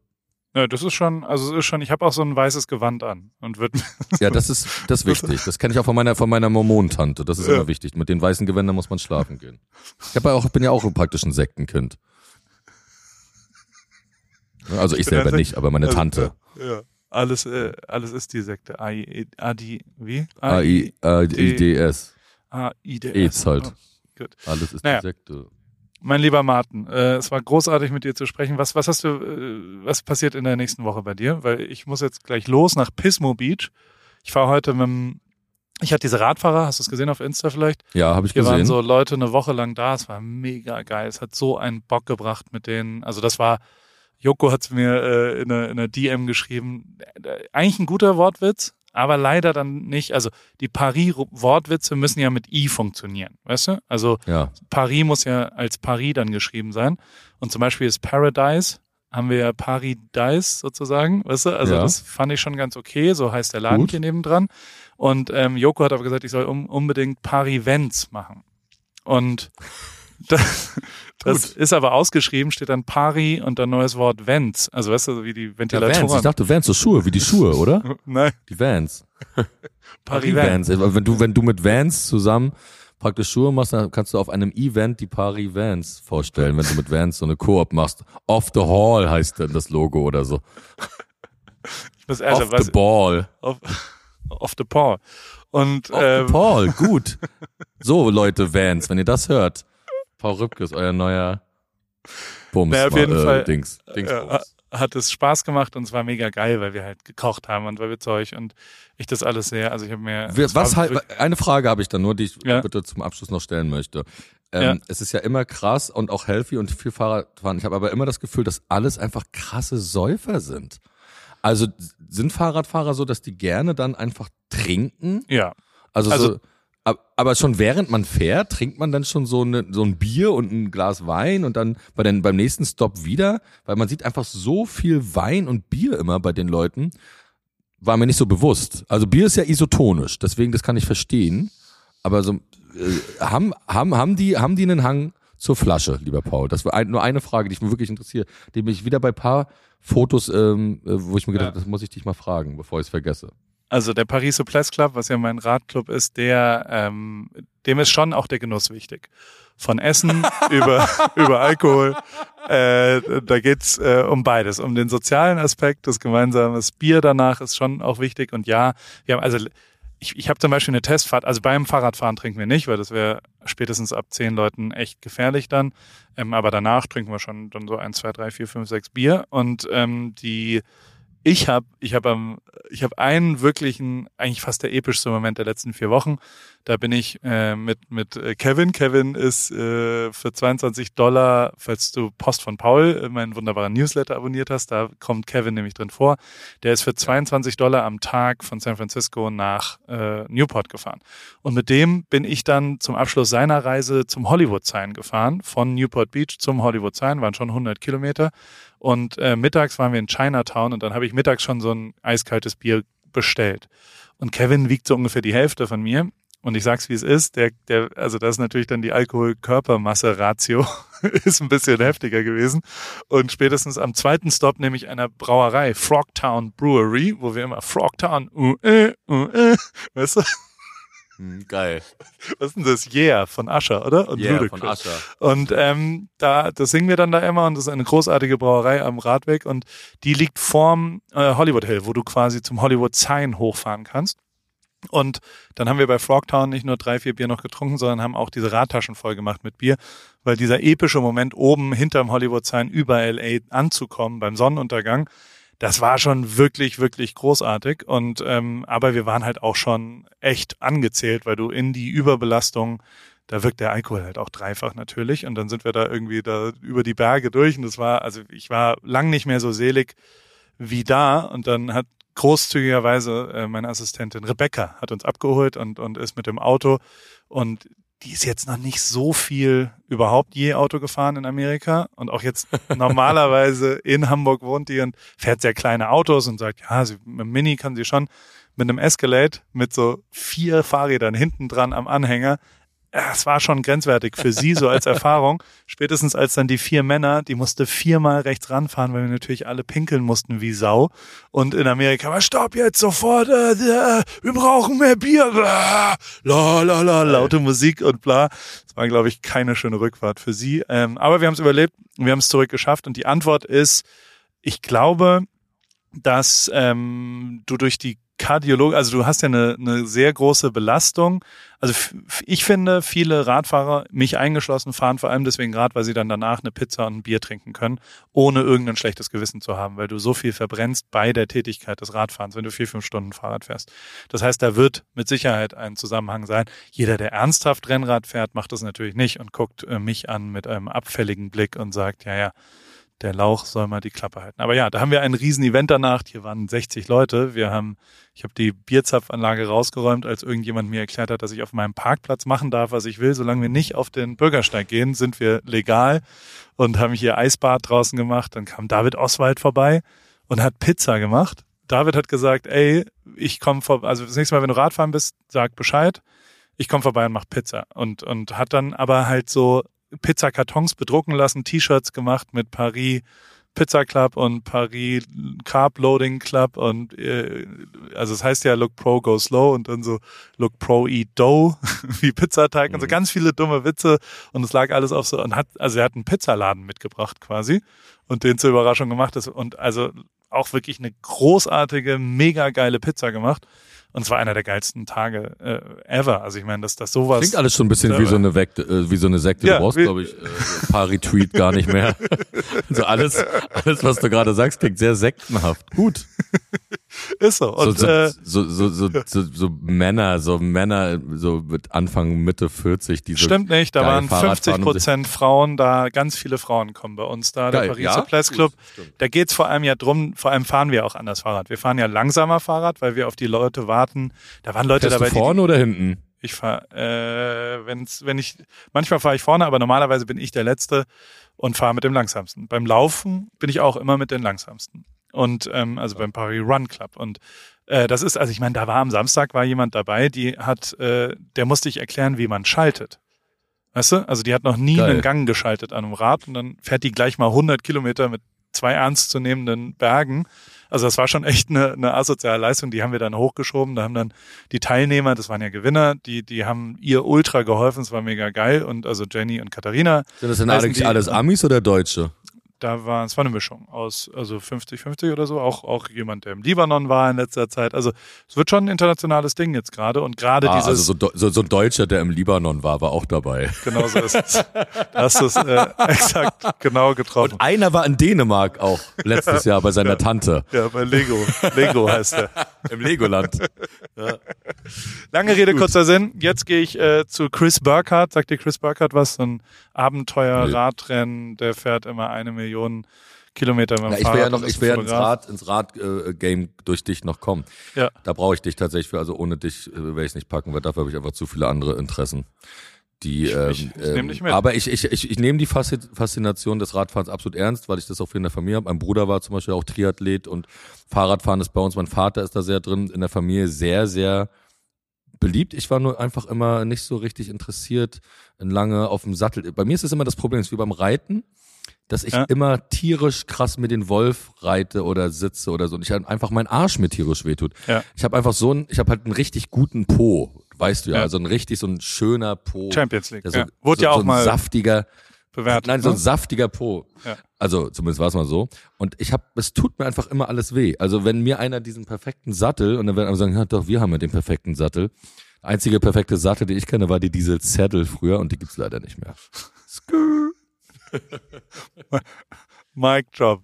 Ja, das ist schon, also es ist schon, ich habe auch so ein weißes Gewand an und wird [LAUGHS] Ja, das ist das ist wichtig. Das kenne ich auch von meiner von meiner Mormontante. Das ist Ja. immer wichtig. Mit den weißen Gewändern muss man schlafen gehen. Ich hab ja auch, bin ja auch praktisch ein Sektenkind. Also ich ein selber nicht, aber meine also, Tante. Ja, ja. Alles, äh, alles ist die Sekte. AI, ADI, wie? AI, äh, IDS. AIDS. AIDS halt. Oh, gut. Alles ist Naja. die Sekte. Mein lieber Martin, äh, es war großartig mit dir zu sprechen. Was, was hast du, äh, was passiert in der nächsten Woche bei dir? Weil ich muss jetzt gleich los nach Pismo Beach. Ich fahre heute mit dem, ich hatte diese Radfahrer, hast du es gesehen auf Insta vielleicht? Ja, habe ich Hier waren gesehen. so Leute eine Woche lang da. Es war mega geil. Es hat so einen Bock gebracht mit denen. Also das war, Joko hat es mir äh, in, einer, in einer DM geschrieben. Äh, Eigentlich ein guter Wortwitz, aber leider dann nicht, also die Paris-Wortwitze müssen ja mit I funktionieren, weißt du? Also Ja. Paris muss ja als Paris dann geschrieben sein. Und zum Beispiel ist Paradise, haben wir ja Paradise sozusagen, weißt du? Also Ja. das fand ich schon ganz okay, so heißt der Laden Gut. hier nebendran. Und ähm, Joko hat aber gesagt, ich soll um, unbedingt Paris-Vents machen. Und [LAUGHS] das, das ist aber ausgeschrieben, steht dann Pari und dann neues Wort Vents. Also weißt du, wie die Ja, Ventilatoren. Vans. Ich dachte Vans, so Schuhe, wie die Schuhe, [LAUGHS] oder? Nein, Die Vans. Paris Vents. [LAUGHS] Vans. Wenn du, wenn du mit Vans zusammen praktisch Schuhe machst, dann kannst du auf einem Event die Paris Vans vorstellen, wenn du mit Vans so eine Koop machst. Off the Hall heißt dann das Logo oder so. Ich muss ehrlich, Off the Ball. auf, auf the Paul. Und Off ähm, the Paul, gut. So, Leute, Vans, wenn ihr das hört. Paul Rübke ist euer neuer Bums. Na, auf jeden äh, Fall, Dings, Dings äh, hat es Spaß gemacht und es war mega geil, weil wir halt gekocht haben und weil wir Zeug und ich das alles sehr, also ich habe mir es Was halt, eine Frage habe ich dann nur, die ich Ja. bitte zum Abschluss noch stellen möchte. Ähm, Ja. Es ist ja immer krass und auch healthy und viel Fahrradfahren. Ich habe aber immer das Gefühl, dass alles einfach krasse Säufer sind. Also sind Fahrradfahrer so, dass die gerne dann einfach trinken? ja, Also, Also- so, aber schon während man fährt, trinkt man dann schon so, eine, so ein Bier und ein Glas Wein und dann bei den, beim nächsten Stop wieder, weil man sieht einfach so viel Wein und Bier immer bei den Leuten, war mir nicht so bewusst. Also Bier ist ja isotonisch, deswegen das kann ich verstehen. Aber so äh, haben, haben, haben, die, haben die einen Hang zur Flasche, lieber Paul? Das war ein, nur eine Frage, die mich wirklich interessiert, die mich wieder bei paar Fotos, ähm, äh, wo ich mir gedacht habe, das muss ich dich mal fragen, bevor ich es vergesse. Also der Paris Souplesse Club, was ja mein Radclub ist, der, ähm, dem ist schon auch der Genuss wichtig. Von Essen [LAUGHS] über, über Alkohol. Äh, da geht's äh, um beides, um den sozialen Aspekt, das gemeinsame Bier danach ist schon auch wichtig. Und ja, wir haben also ich, ich habe zum Beispiel eine Testfahrt, also beim Fahrradfahren trinken wir nicht, weil das wäre spätestens ab zehn Leuten echt gefährlich dann. Ähm, aber danach trinken wir schon dann so ein, zwei, drei, vier, fünf, sechs Bier. Und ähm, die ich habe ich habe am ich habe einen wirklichen eigentlich fast der epischste Moment der letzten vier Wochen. Da bin ich äh, mit mit äh, Kevin. Kevin ist äh, für 22 Dollar, falls du Post von Paul, äh, meinen wunderbaren Newsletter abonniert hast, da kommt Kevin nämlich drin vor. Der ist für 22 Dollar am Tag von San Francisco nach äh, Newport gefahren. Und mit dem bin ich dann zum Abschluss seiner Reise zum Hollywood Sign gefahren, von Newport Beach zum Hollywood Sign, waren schon 100 Kilometer. Und äh, mittags waren wir in Chinatown und dann habe ich mittags schon so ein eiskaltes Bier bestellt. Und Kevin wiegt so ungefähr die Hälfte von mir. Und ich sag's wie es ist, der, der, also das ist natürlich dann die Alkohol-Körpermasse-Ratio, [LAUGHS] ist ein bisschen heftiger gewesen. Und spätestens am zweiten Stop nämlich einer Brauerei, Frogtown Brewery, wo wir immer Frogtown, uh, äh, uh, äh, weißt du, Hm, geil. was ist denn das? Yeah von Ascher, oder? Und Yeah, Ludacris. von Ascher. Und ähm, da, das singen wir dann da immer und das ist eine großartige Brauerei am Radweg und die liegt vorm äh, Hollywood Hill, wo du quasi zum Hollywood Sign hochfahren kannst. Und dann haben wir bei Frogtown nicht nur drei, vier Bier noch getrunken, sondern haben auch diese Radtaschen voll gemacht mit Bier, weil dieser epische Moment oben hinterm Hollywood Sign über LA anzukommen beim Sonnenuntergang, das war schon wirklich, wirklich großartig. Und ähm, aber wir waren halt auch schon echt angezählt, weil du in die Überbelastung, da wirkt der Alkohol halt auch dreifach natürlich. Und dann sind wir da irgendwie da über die Berge durch. Und das war, also ich war lang nicht mehr so selig wie da. Und dann hat großzügigerweise äh, meine Assistentin Rebecca hat uns abgeholt und, und ist mit dem Auto. Und die ist jetzt noch nicht so viel überhaupt je Auto gefahren in Amerika und auch jetzt [LAUGHS] normalerweise in Hamburg wohnt die und fährt sehr kleine Autos und sagt, ja, sie, mit dem Mini kann sie schon mit einem Escalade mit so vier Fahrrädern hinten dran am Anhänger. Es war schon grenzwertig für sie so als Erfahrung. [LAUGHS] Spätestens als dann die vier Männer, die musste viermal rechts ranfahren, weil wir natürlich alle pinkeln mussten wie Sau. Und in Amerika war Stopp jetzt sofort, äh, äh, wir brauchen mehr Bier. [LAUGHS] La la la, laute Musik und bla. Es war, glaube ich, keine schöne Rückfahrt für sie. Ähm, aber wir haben es überlebt, wir haben es zurückgeschafft. Und die Antwort ist, ich glaube, dass ähm, du durch die Kardiologie, also du hast ja eine, eine sehr große Belastung. Also ich finde, viele Radfahrer, mich eingeschlossen, fahren vor allem deswegen Rad, weil sie dann danach eine Pizza und ein Bier trinken können, ohne irgendein schlechtes Gewissen zu haben, weil du so viel verbrennst bei der Tätigkeit des Radfahrens, wenn du vier, fünf Stunden Fahrrad fährst. Das heißt, da wird mit Sicherheit ein Zusammenhang sein. Jeder, der ernsthaft Rennrad fährt, macht das natürlich nicht und guckt äh, mich an mit einem abfälligen Blick und sagt, ja, ja, der Lauch soll mal die Klappe halten. Aber ja, da haben wir ein riesen Event danach. Hier waren 60 Leute. Wir haben, ich habe die Bierzapfanlage rausgeräumt, als irgendjemand mir erklärt hat, dass ich auf meinem Parkplatz machen darf, was ich will. Solange wir nicht auf den Bürgersteig gehen, sind wir legal und haben hier Eisbad draußen gemacht. Dann kam David Oswald vorbei und hat Pizza gemacht. David hat gesagt, ey, ich komme vor, also das nächste Mal, wenn du Radfahren bist, sag Bescheid. Ich komme vorbei und mach Pizza. Und, und hat dann aber halt so Pizzakartons bedrucken lassen, T-Shirts gemacht mit Paris Pizza Club und Paris Carb Loading Club und äh, also es das heißt ja Look Pro Go Slow und dann so Look Pro Eat Dough [LAUGHS] wie Pizzateig mhm. und so ganz viele dumme Witze und es lag alles auf so und hat also er hat einen Pizzaladen mitgebracht quasi und den zur Überraschung gemacht ist und also auch wirklich eine großartige mega geile Pizza gemacht und es war einer der geilsten Tage äh, ever. Also ich meine, dass das sowas. Klingt alles schon ein bisschen wie so eine Sekte, äh, wie so eine Sekte. Ja, du brauchst, glaube ich, äh, Pari-Tweet gar nicht mehr. [LAUGHS] also alles, alles, was du gerade sagst, klingt sehr sektenhaft. Gut. Ist so. Und, so, äh, so, so, so, so, so Männer, so Männer, so mit Anfang, Mitte 40, die so Stimmt nicht, da waren 50 Prozent Frauen da, ganz viele Frauen kommen bei uns da, Geil. der Pariser ja? Place Club. Gut, da geht's vor allem ja drum, vor allem fahren wir auch anders Fahrrad. Wir fahren ja langsamer Fahrrad, weil wir auf die Leute warten. Da waren Leute Fährst dabei. Du vorne die, oder hinten? Ich fahre, äh, wenn's, wenn ich, manchmal fahre ich vorne, aber normalerweise bin ich der Letzte und fahre mit dem langsamsten. Beim Laufen bin ich auch immer mit den langsamsten und ähm, also beim Paris Run Club und äh, das ist, also ich meine, da war am Samstag war jemand dabei, die hat, äh, der musste ich erklären, wie man schaltet. Weißt du? Also die hat noch nie Geil. einen Gang geschaltet an einem Rad und dann fährt die gleich mal 100 Kilometer mit zwei ernstzunehmenden Bergen. Also das war schon echt eine, eine asoziale Leistung. Die haben wir dann hochgeschoben. Da haben dann die Teilnehmer, das waren ja Gewinner, die, die haben ihr ultra geholfen. Es war mega geil. Und also Jenny und Katharina. Sind das denn eigentlich alles Amis oder Deutsche? Da war, es war eine Mischung aus, also 50-50 oder so, auch, auch jemand, der im Libanon war in letzter Zeit. Also es wird schon ein internationales Ding jetzt gerade und gerade ah, dieses. Also so, so, so, ein Deutscher, der im Libanon war, war auch dabei. Genau so ist es. Da hast du es äh, [LAUGHS] exakt genau getroffen. Und einer war in Dänemark auch letztes Jahr bei seiner ja. Tante. Ja, bei Lego. Lego heißt er. Im Legoland. [LAUGHS] Ja. Lange Rede, Gut. kurzer Sinn. Jetzt gehe ich äh, zu Chris Burkhardt. Sagt dir Chris Burkhardt was? So ein Abenteuer-Radrennen, der fährt immer eine Millionen Kilometer mit dem ja, ich will ja noch, ich will ja ins Rad, ins Rad-Game äh, durch dich noch kommen. Ja. Da brauche ich dich tatsächlich für, also ohne dich äh, werde ich nicht packen, weil dafür habe ich einfach zu viele andere Interessen. Die, ich, ähm, ich, ich ähm, dich mit. Aber ich, ich, ich, ich nehme die Faszination des Radfahrens absolut ernst, weil ich das auch viel in der Familie habe. Mein Bruder war zum Beispiel auch Triathlet und Fahrradfahren ist bei uns, mein Vater ist da sehr drin, in der Familie sehr, sehr beliebt. Ich war nur einfach immer nicht so richtig interessiert, lange auf dem Sattel. Bei mir ist es immer das Problem, ist wie beim Reiten, dass ich ja. immer tierisch krass mit den Wolf reite oder sitze oder so und ich halt einfach mein Arsch mir tierisch wehtut. Ja. Ich habe einfach so ein, ich habe halt einen richtig guten Po, weißt du ja, ja. also ein richtig so ein schöner Po. Champions League. So, ja. Wurde so, ja auch so mal saftiger bewertet. Nein, so ein ne? saftiger Po. Ja. Also zumindest war es mal so. Und ich habe, es tut mir einfach immer alles weh. Also wenn mir einer diesen perfekten Sattel und dann werden alle sagen, ja doch, wir haben ja den perfekten Sattel. Einzige perfekte Sattel, die ich kenne, war die Diesel Saddle früher und die gibt's leider nicht mehr. [LAUGHS] [LAUGHS] Mic Drop.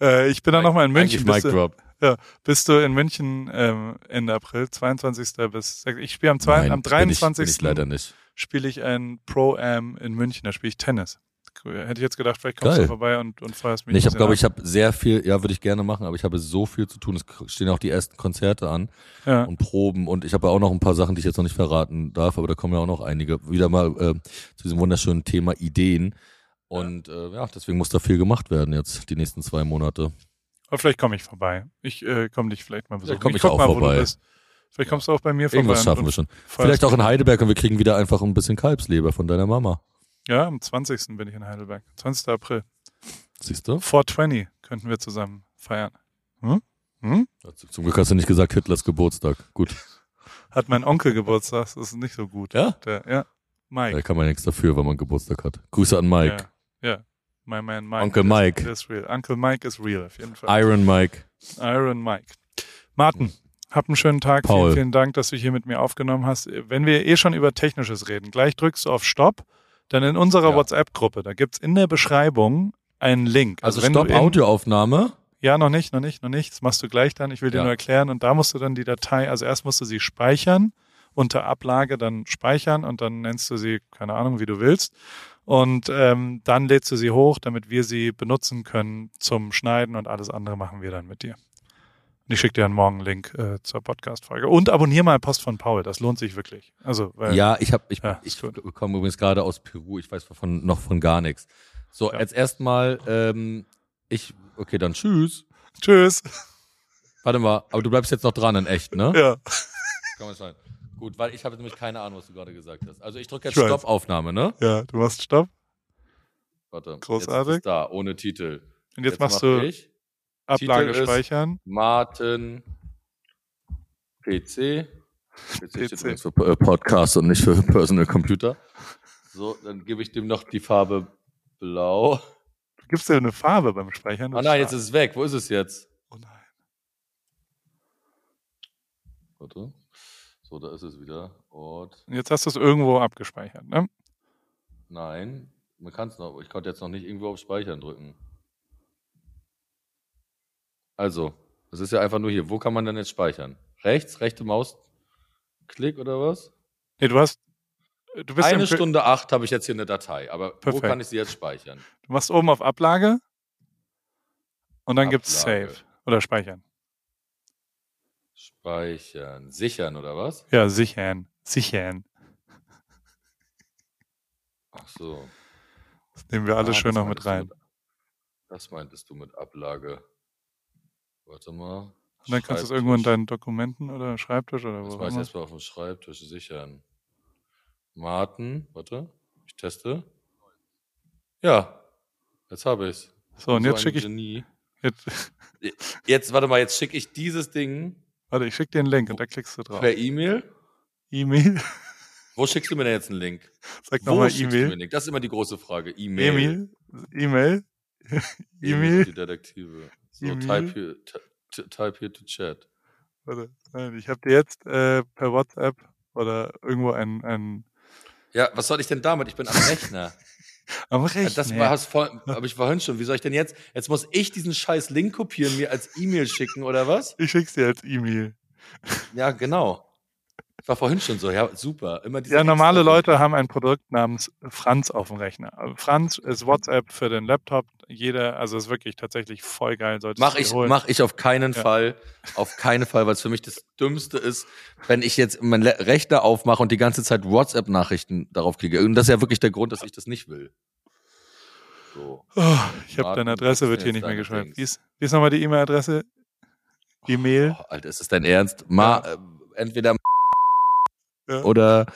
Äh, ich bin dann nochmal in München. Mic Drop. Ja, bist du in München ähm, Ende April, 22. bis ich spiele am, zwei, am 23. Bin ich, bin ich leider nicht. Spiele ich ein Pro-Am in München, da spiele ich Tennis. Hätte ich jetzt gedacht, vielleicht kommst Geil. du vorbei und, und feierst mich. Nee, ich habe, glaube ich, habe sehr viel, ja, würde ich gerne machen, aber ich habe so viel zu tun. Es stehen auch die ersten Konzerte an ja. und Proben und ich habe auch noch ein paar Sachen, die ich jetzt noch nicht verraten darf, aber da kommen ja auch noch einige. Wieder mal äh, zu diesem wunderschönen Thema Ideen. Und ja. Äh, ja, deswegen muss da viel gemacht werden jetzt die nächsten zwei Monate. Aber vielleicht komme ich vorbei. Ich äh, komme dich vielleicht mal besuchen. Ja, komm ich, ich auch mal, vorbei. Vielleicht kommst du auch bei mir vorbei. Irgendwas schaffen wir schon. Vielleicht auch in Heidelberg und wir kriegen wieder einfach ein bisschen Kalbsleber von deiner Mama. Ja, am 20. bin ich in Heidelberg. 20. April. Siehst du? 420 könnten wir zusammen feiern. Hm? Hm? Zum Glück hast du nicht gesagt Hitlers Geburtstag. Gut. [LAUGHS] Hat mein Onkel Geburtstag, das ist nicht so gut. Ja? Der, ja. Mike. Da kann man nichts dafür, wenn man Geburtstag hat. Grüße an Mike. Ja. Ja. My man Mike. Onkel Mike. Is real. Uncle Mike is real, auf jeden Fall. Iron Mike. Iron Mike. Martin, hab einen schönen Tag. Paul. Vielen, vielen Dank, dass du hier mit mir aufgenommen hast. Wenn wir eh schon über Technisches reden, gleich drückst du auf Stopp dann in unserer ja. WhatsApp-Gruppe, da gibt's in der Beschreibung einen Link. Also, also Stopp Audioaufnahme? Ja, noch nicht, noch nicht, noch nicht. Das machst du gleich dann. Ich will dir ja. nur erklären. Und da musst du dann die Datei, also erst musst du sie speichern, unter Ablage dann speichern und dann nennst du sie, keine Ahnung, wie du willst. Und ähm, dann lädst du sie hoch, damit wir sie benutzen können zum Schneiden und alles andere machen wir dann mit dir. Und ich schicke dir einen morgen Link äh, zur Podcast-Folge. Und abonniere mal Post von Paul, das lohnt sich wirklich. Also, weil, Ja, ich habe ich, Ja, ich komme übrigens gerade aus Peru, ich weiß von noch von gar nichts. So, Ja. jetzt erstmal ähm, ich okay, dann tschüss. Tschüss. Warte mal, aber du bleibst jetzt noch dran in echt, ne? Ja. Kann man sein. Gut, weil ich habe nämlich keine Ahnung, was du gerade gesagt hast. Also ich drücke jetzt. Stoppaufnahme, ne? Ja, du machst Stopp. Warte. Großartig. Jetzt ist da, ohne Titel. Und jetzt, machst mach du ich Ablage Titel speichern. Martin PC. PC, steht PC. übrigens für äh, Podcast und nicht für Personal Computer. So, dann gebe ich dem noch die Farbe blau. Du gibst dir eine Farbe beim Speichern. Ah nein, jetzt ist es weg. Wo ist es jetzt? Oh nein. Warte. So, da ist es wieder. Und jetzt hast du es irgendwo abgespeichert, ne? Nein. Man kann es noch. Ich konnte jetzt noch nicht irgendwo auf Speichern drücken. Also, das ist ja einfach nur hier. Wo kann man denn jetzt speichern? Rechts, rechte Mausklick oder was? Nee, du hast. Du bist Eine Stunde acht habe ich jetzt hier eine Datei. Aber Perfekt. wo kann ich sie jetzt speichern? Du machst oben auf Ablage und dann gibt's Ablage. Save oder Speichern. Speichern. Sichern oder was? Ja, sichern. Sichern. Ach so. Das nehmen wir alle Ah, schön noch mit rein. das meintest du mit Ablage. Warte mal. Und dann kannst du es irgendwo in deinen Dokumenten oder Schreibtisch oder Das wo mache ich erstmal auf dem Schreibtisch sichern. Martin, warte, ich teste. Ja, jetzt habe ich's. So, und So jetzt schicke ich. Jetzt, Jetzt, warte mal, jetzt schicke ich dieses Ding warte, ich schicke dir einen Link und da klickst du drauf. per E-Mail. E-Mail. Wo schickst du mir denn jetzt einen Link? [LAUGHS] Sag nochmal E-Mail. Das ist immer die große Frage. E-Mail. E-Mail. E-Mail. Die. Detektive. So, E-Mail. type here, type here to chat. Warte, nein, ich habe dir jetzt äh, per WhatsApp oder irgendwo ein, ein Ja, was soll ich denn damit? Ich bin am Rechner. [LAUGHS] am Ja, Rechner. Das war voll, aber ich vorhin schon. Wie soll ich denn jetzt? Jetzt muss ich diesen scheiß Link kopieren, mir als E-Mail schicken oder was? ich schick's dir als E-Mail. Ja, genau. War vorhin schon so. Ja, super. Immer diese Ja, normale Leute haben ein Produkt namens Franz auf dem Rechner. Franz ist WhatsApp für den Laptop. Jeder, also ist wirklich tatsächlich voll geil. Mach ich, holen. mach ich auf keinen Ja. Fall. Auf keinen Fall, weil es für mich das Dümmste ist, wenn ich jetzt meinen Rechner aufmache und die ganze Zeit WhatsApp-Nachrichten darauf kriege. Und das ist ja wirklich der Grund, dass ich das nicht will. So. Oh, ich habe deine Adresse, wird hier nicht mehr geschrieben. Wie ist, wie ist nochmal die E-Mail-Adresse? E-Mail? Oh, Alter, ist das dein Ernst? Ma, äh, entweder Ja. oder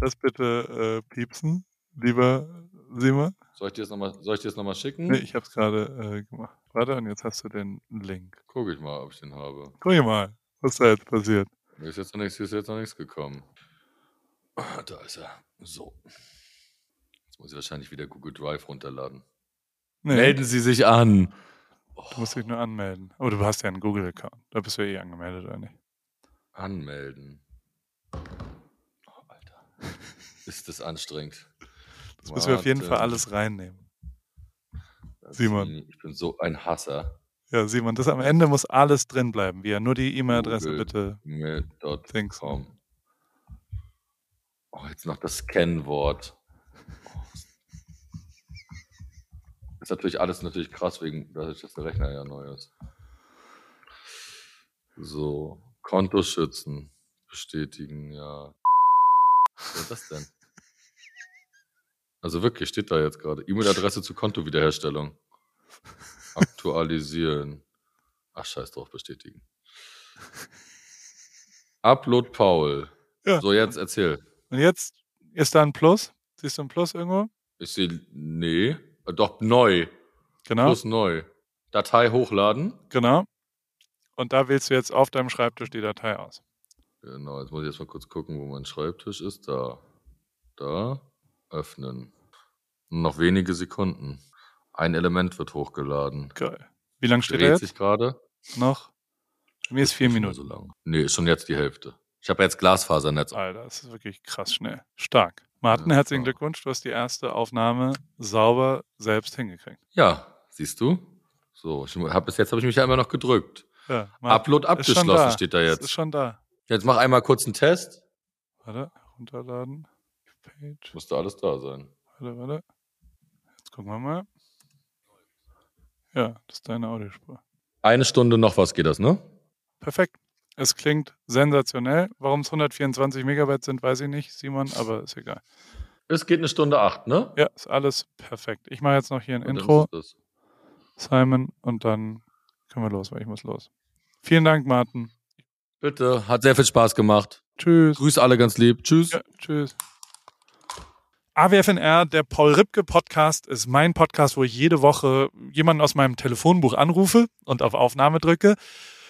Das bitte äh, piepsen, lieber Simon. soll ich dir das nochmal, soll ich dir das nochmal schicken? Nee, ich habe es gerade äh, gemacht. Warte, und jetzt hast du den Link. Guck ich mal, ob ich den habe. Guck mal, was da jetzt passiert. Mir ist jetzt noch nichts, hier ist jetzt noch nichts gekommen. Ah, Da ist er. So. Jetzt muss ich wahrscheinlich wieder Google Drive runterladen. Nee, Melden Sie sich an. du musst dich nur anmelden. Aber du hast ja einen Google-Account. Da bist du ja eh angemeldet, oder nicht? Anmelden. Oh, Alter. [LAUGHS] Ist das anstrengend. Das müssen wir auf jeden Fall alles reinnehmen. Simon. Ich bin so ein Hasser. Ja, Simon, das am Ende muss alles drin bleiben. Wir nur die E-Mail-Adresse bitte. Thanks. Mail.com. Oh, jetzt noch das Kennwort. Oh. Ist natürlich alles natürlich krass, wegen, dass der Rechner ja neu ist. So, Konto schützen, bestätigen, ja. Was ist das denn? Also wirklich, steht da jetzt gerade. E-Mail-Adresse zur Kontowiederherstellung. Aktualisieren. Ach, scheiß drauf, bestätigen. Upload Paul. Ja. So, jetzt erzähl. Und jetzt ist da ein Plus. Siehst du ein Plus irgendwo? Ich sehe, nee, doch neu. Genau. Plus neu. Datei hochladen. Genau. Und da wählst du jetzt auf deinem Schreibtisch die Datei aus. Genau, jetzt muss ich jetzt mal kurz gucken, wo mein Schreibtisch ist. Da. Da. Öffnen. Noch wenige Sekunden. Ein Element wird hochgeladen. Geil. Wie lange steht er Dreht jetzt? sich gerade. Noch? Bei mir ist vier Nicht mehr Minuten. So lang. Nee, ist schon jetzt die Hälfte. Ich habe jetzt Glasfasernetz. Alter, das ist wirklich krass schnell. Stark. Martin, Ja, herzlichen. Glückwunsch. Du hast die erste Aufnahme sauber selbst hingekriegt. Ja, siehst du? So, ich hab, bis jetzt habe ich mich ja immer noch gedrückt. Ja, Upload abgeschlossen steht da jetzt. ist schon da. Jetzt mach einmal kurz einen Test. Warte, runterladen. Page. Müsste alles da sein. Warte, warte. Jetzt gucken wir mal. Ja, das ist deine Audiospur. Eine Stunde noch was geht das, ne? Perfekt. Es klingt sensationell. Warum es 124 Megabyte sind, weiß ich nicht, Simon, aber ist egal. Es geht eine Stunde acht, ne? Ja, ist alles perfekt. Ich mache jetzt noch hier ein Und Intro, Simon, und dann können wir los, weil ich muss los. Vielen Dank, Martin. Bitte, hat sehr viel Spaß gemacht. Tschüss. Grüß alle ganz lieb. Tschüss. Ja, tschüss. AWFNR, der Paul Ripke Podcast, ist mein Podcast, wo ich jede Woche jemanden aus meinem Telefonbuch anrufe und auf Aufnahme drücke.